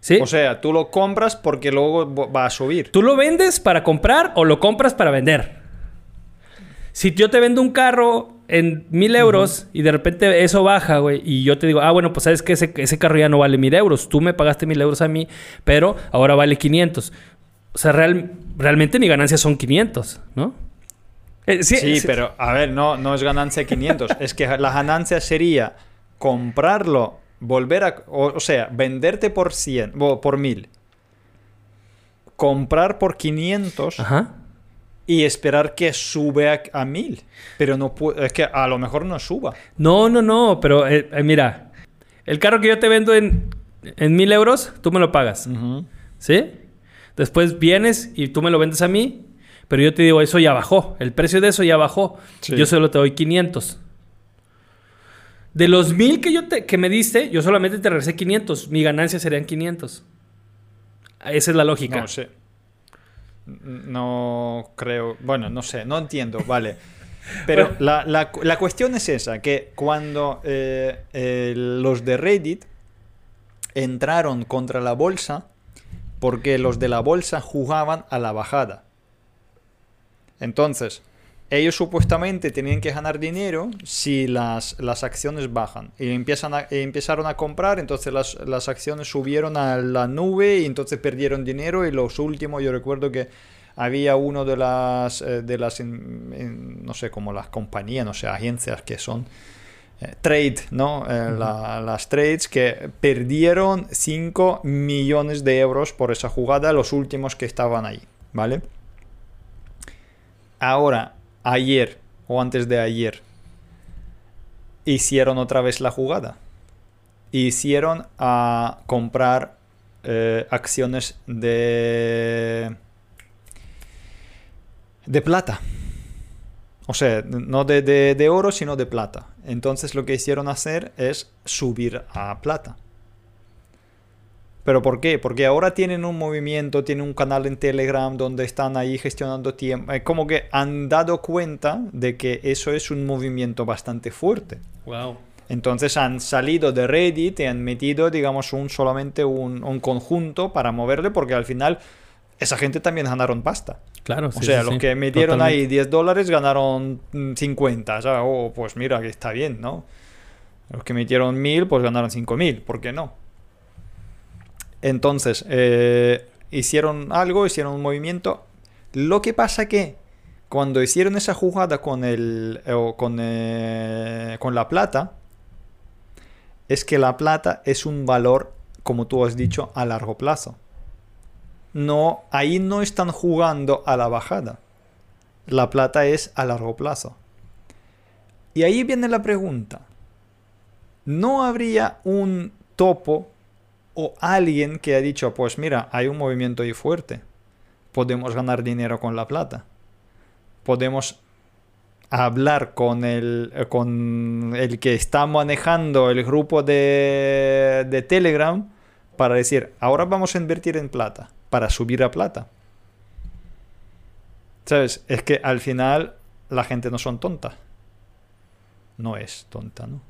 ¿Sí? O sea, tú lo compras porque luego va a subir. ¿Tú lo vendes para comprar o lo compras para vender? Si yo te vendo un carro en mil euros y de repente eso baja, güey, y yo te digo, ah, bueno, pues sabes que ese, ese carro ya no vale mil euros. Tú me pagaste mil euros a mí, pero ahora vale 500. O sea, real- realmente mi ganancia son 500, ¿no? Eh, Sí, pero a ver, no, no es ganancia 500. [LAUGHS] es que la ganancia sería comprarlo, volver a... O, o sea, venderte por 100, o por 1000. Comprar por 500 Ajá. Y esperar que sube a, a 1000. Pero no es que a lo mejor no suba. No, no, no, pero eh, eh, mira, el carro que yo te vendo en, en mil euros, tú me lo pagas. ¿Sí? Después vienes y tú me lo vendes a mí, pero yo te digo, eso ya bajó. El precio de eso ya bajó. Sí. Yo solo te doy 500. De los mil que, yo te, que me diste, yo solamente te regresé 500. Mi ganancia serían 500. Esa es la lógica. No sé. No creo. Bueno, no sé, no entiendo, vale. [LAUGHS] Pero Bueno. la, la- la cuestión es esa, que cuando eh, eh, los de Reddit entraron contra la bolsa, porque los de la bolsa jugaban a la bajada. Entonces, ellos supuestamente tenían que ganar dinero si las, las acciones bajan. Y empiezan a- empezaron a comprar, entonces las, las acciones subieron a la nube y entonces perdieron dinero. Y los últimos, yo recuerdo que había uno de las, eh, de las no sé, como las compañías, no sé, agencias que son eh, trade, ¿no? Eh, la- las trades que perdieron 5 millones de euros por esa jugada, los últimos que estaban ahí, ¿vale? Ahora, ayer o antes de ayer, hicieron otra vez la jugada. Hicieron a comprar eh, acciones de de plata. O sea, no de, de- de oro, sino de plata. Entonces lo que hicieron hacer es subir a plata. ¿Pero por qué? Porque ahora tienen un movimiento, tienen un canal en Telegram donde están ahí gestionando tiempo. Eh, Como que han dado cuenta de que eso es un movimiento bastante fuerte. Wow. Entonces han salido de Reddit y han metido, digamos, un, solamente un, un conjunto para moverle porque al final esa gente también ganaron pasta. Claro, O sí, sea, sí, los sí. que metieron Totalmente. ahí 10 dólares ganaron mm, 50. ¿sabes? Oh, pues mira, que está bien, ¿no? Los que metieron 1000, pues ganaron 5000. ¿Por qué no? Entonces, eh, hicieron algo, hicieron un movimiento. Lo que pasa que cuando hicieron esa jugada con, el, eh, con, eh, con la plata, es que la plata es un valor, como tú has dicho, a largo plazo no, ahí no están jugando a la bajada. La plata es a largo plazo. Y ahí viene la pregunta. ¿No habría un topo o alguien que ha dicho, pues mira, hay un movimiento ahí fuerte. Podemos ganar dinero con la plata. Podemos hablar con el, con el que está manejando el grupo de, de Telegram para decir, ahora vamos a invertir en plata, para subir a plata. ¿Sabes? Es que al final la gente no son tonta. No es tonta, ¿no?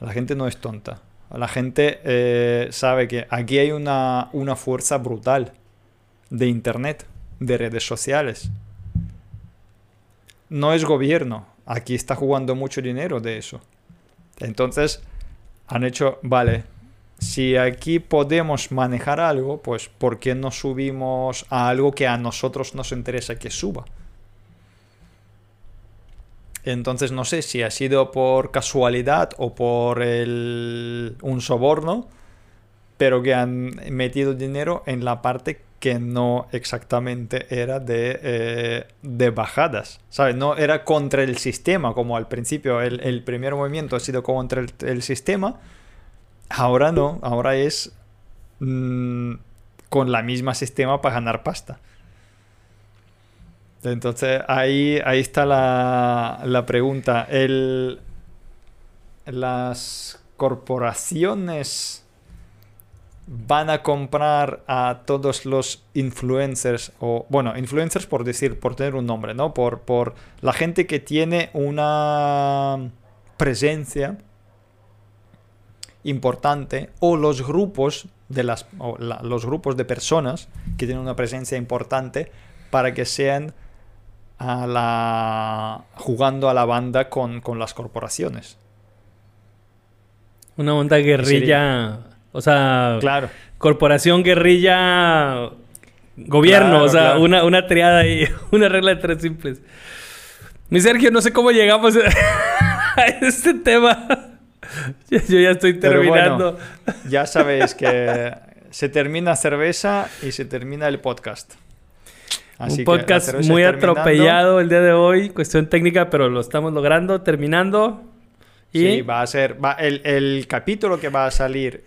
La gente no es tonta. La gente eh, sabe que aquí hay una, una fuerza brutal de Internet, de redes sociales. No es gobierno. Aquí está jugando mucho dinero de eso. Entonces, han hecho, vale, si aquí podemos manejar algo, pues ¿por qué no subimos a algo que a nosotros nos interesa que suba? Entonces no sé si ha sido por casualidad o por el, un soborno, pero que han metido dinero en la parte que no exactamente era de, eh, de bajadas. ¿Sabes? No era contra el sistema, como al principio el, el primer movimiento ha sido contra el, sistema. Ahora no, ahora es mm, con la misma sistema para ganar pasta. Entonces ahí, ahí está la, la pregunta. El, las corporaciones van a comprar a todos los influencers, o bueno, influencers por decir, por tener un nombre, ¿no? Por, por la gente que tiene una presencia importante o los grupos de las o los grupos de personas que tienen una presencia importante para que sean a la jugando a la banda con, con las corporaciones. Una onda guerrilla. O sea, Claro. corporación, guerrilla, gobierno. Claro, o sea, claro. una, una triada ahí. [LAUGHS] Una regla de tres simples. Mi Sergio, no sé cómo llegamos [LAUGHS] a este tema. Yo [LAUGHS] yo ya estoy bueno, terminando. ya sabéis que se termina cerveza y se termina el podcast. Así Un podcast muy atropellado el día de hoy. Cuestión técnica, pero lo estamos logrando. Terminando. Y Sí, va a ser. va- el, el capítulo que va a salir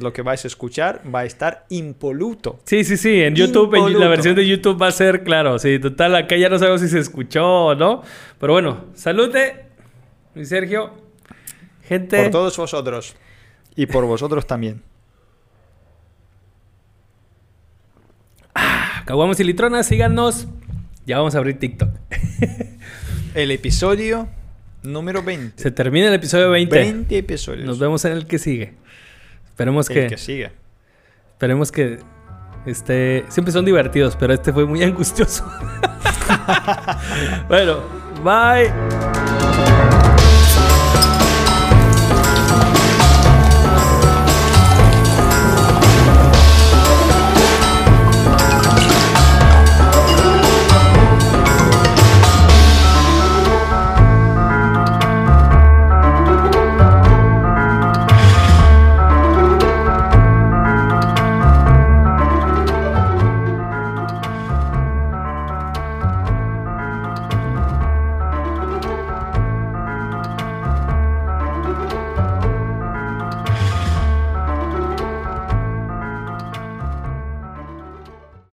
lo que vais a escuchar va a estar impoluto. Sí, sí, sí. En YouTube, en la versión de YouTube va a ser, claro. Sí, total, acá ya no sabemos si se escuchó o no. Pero bueno, salute, mi Sergio. Gente, Por todos vosotros. Y por vosotros también. Caguamos y litronas, síganos. Ya vamos a abrir TikTok. [LAUGHS] El episodio número 20. Se termina el episodio 20. 20 episodios. Nos vemos en el que sigue. Esperemos El que, que sigue. esperemos que este siempre son divertidos, pero este fue muy [LAUGHS] angustioso. [LAUGHS] bueno, bye.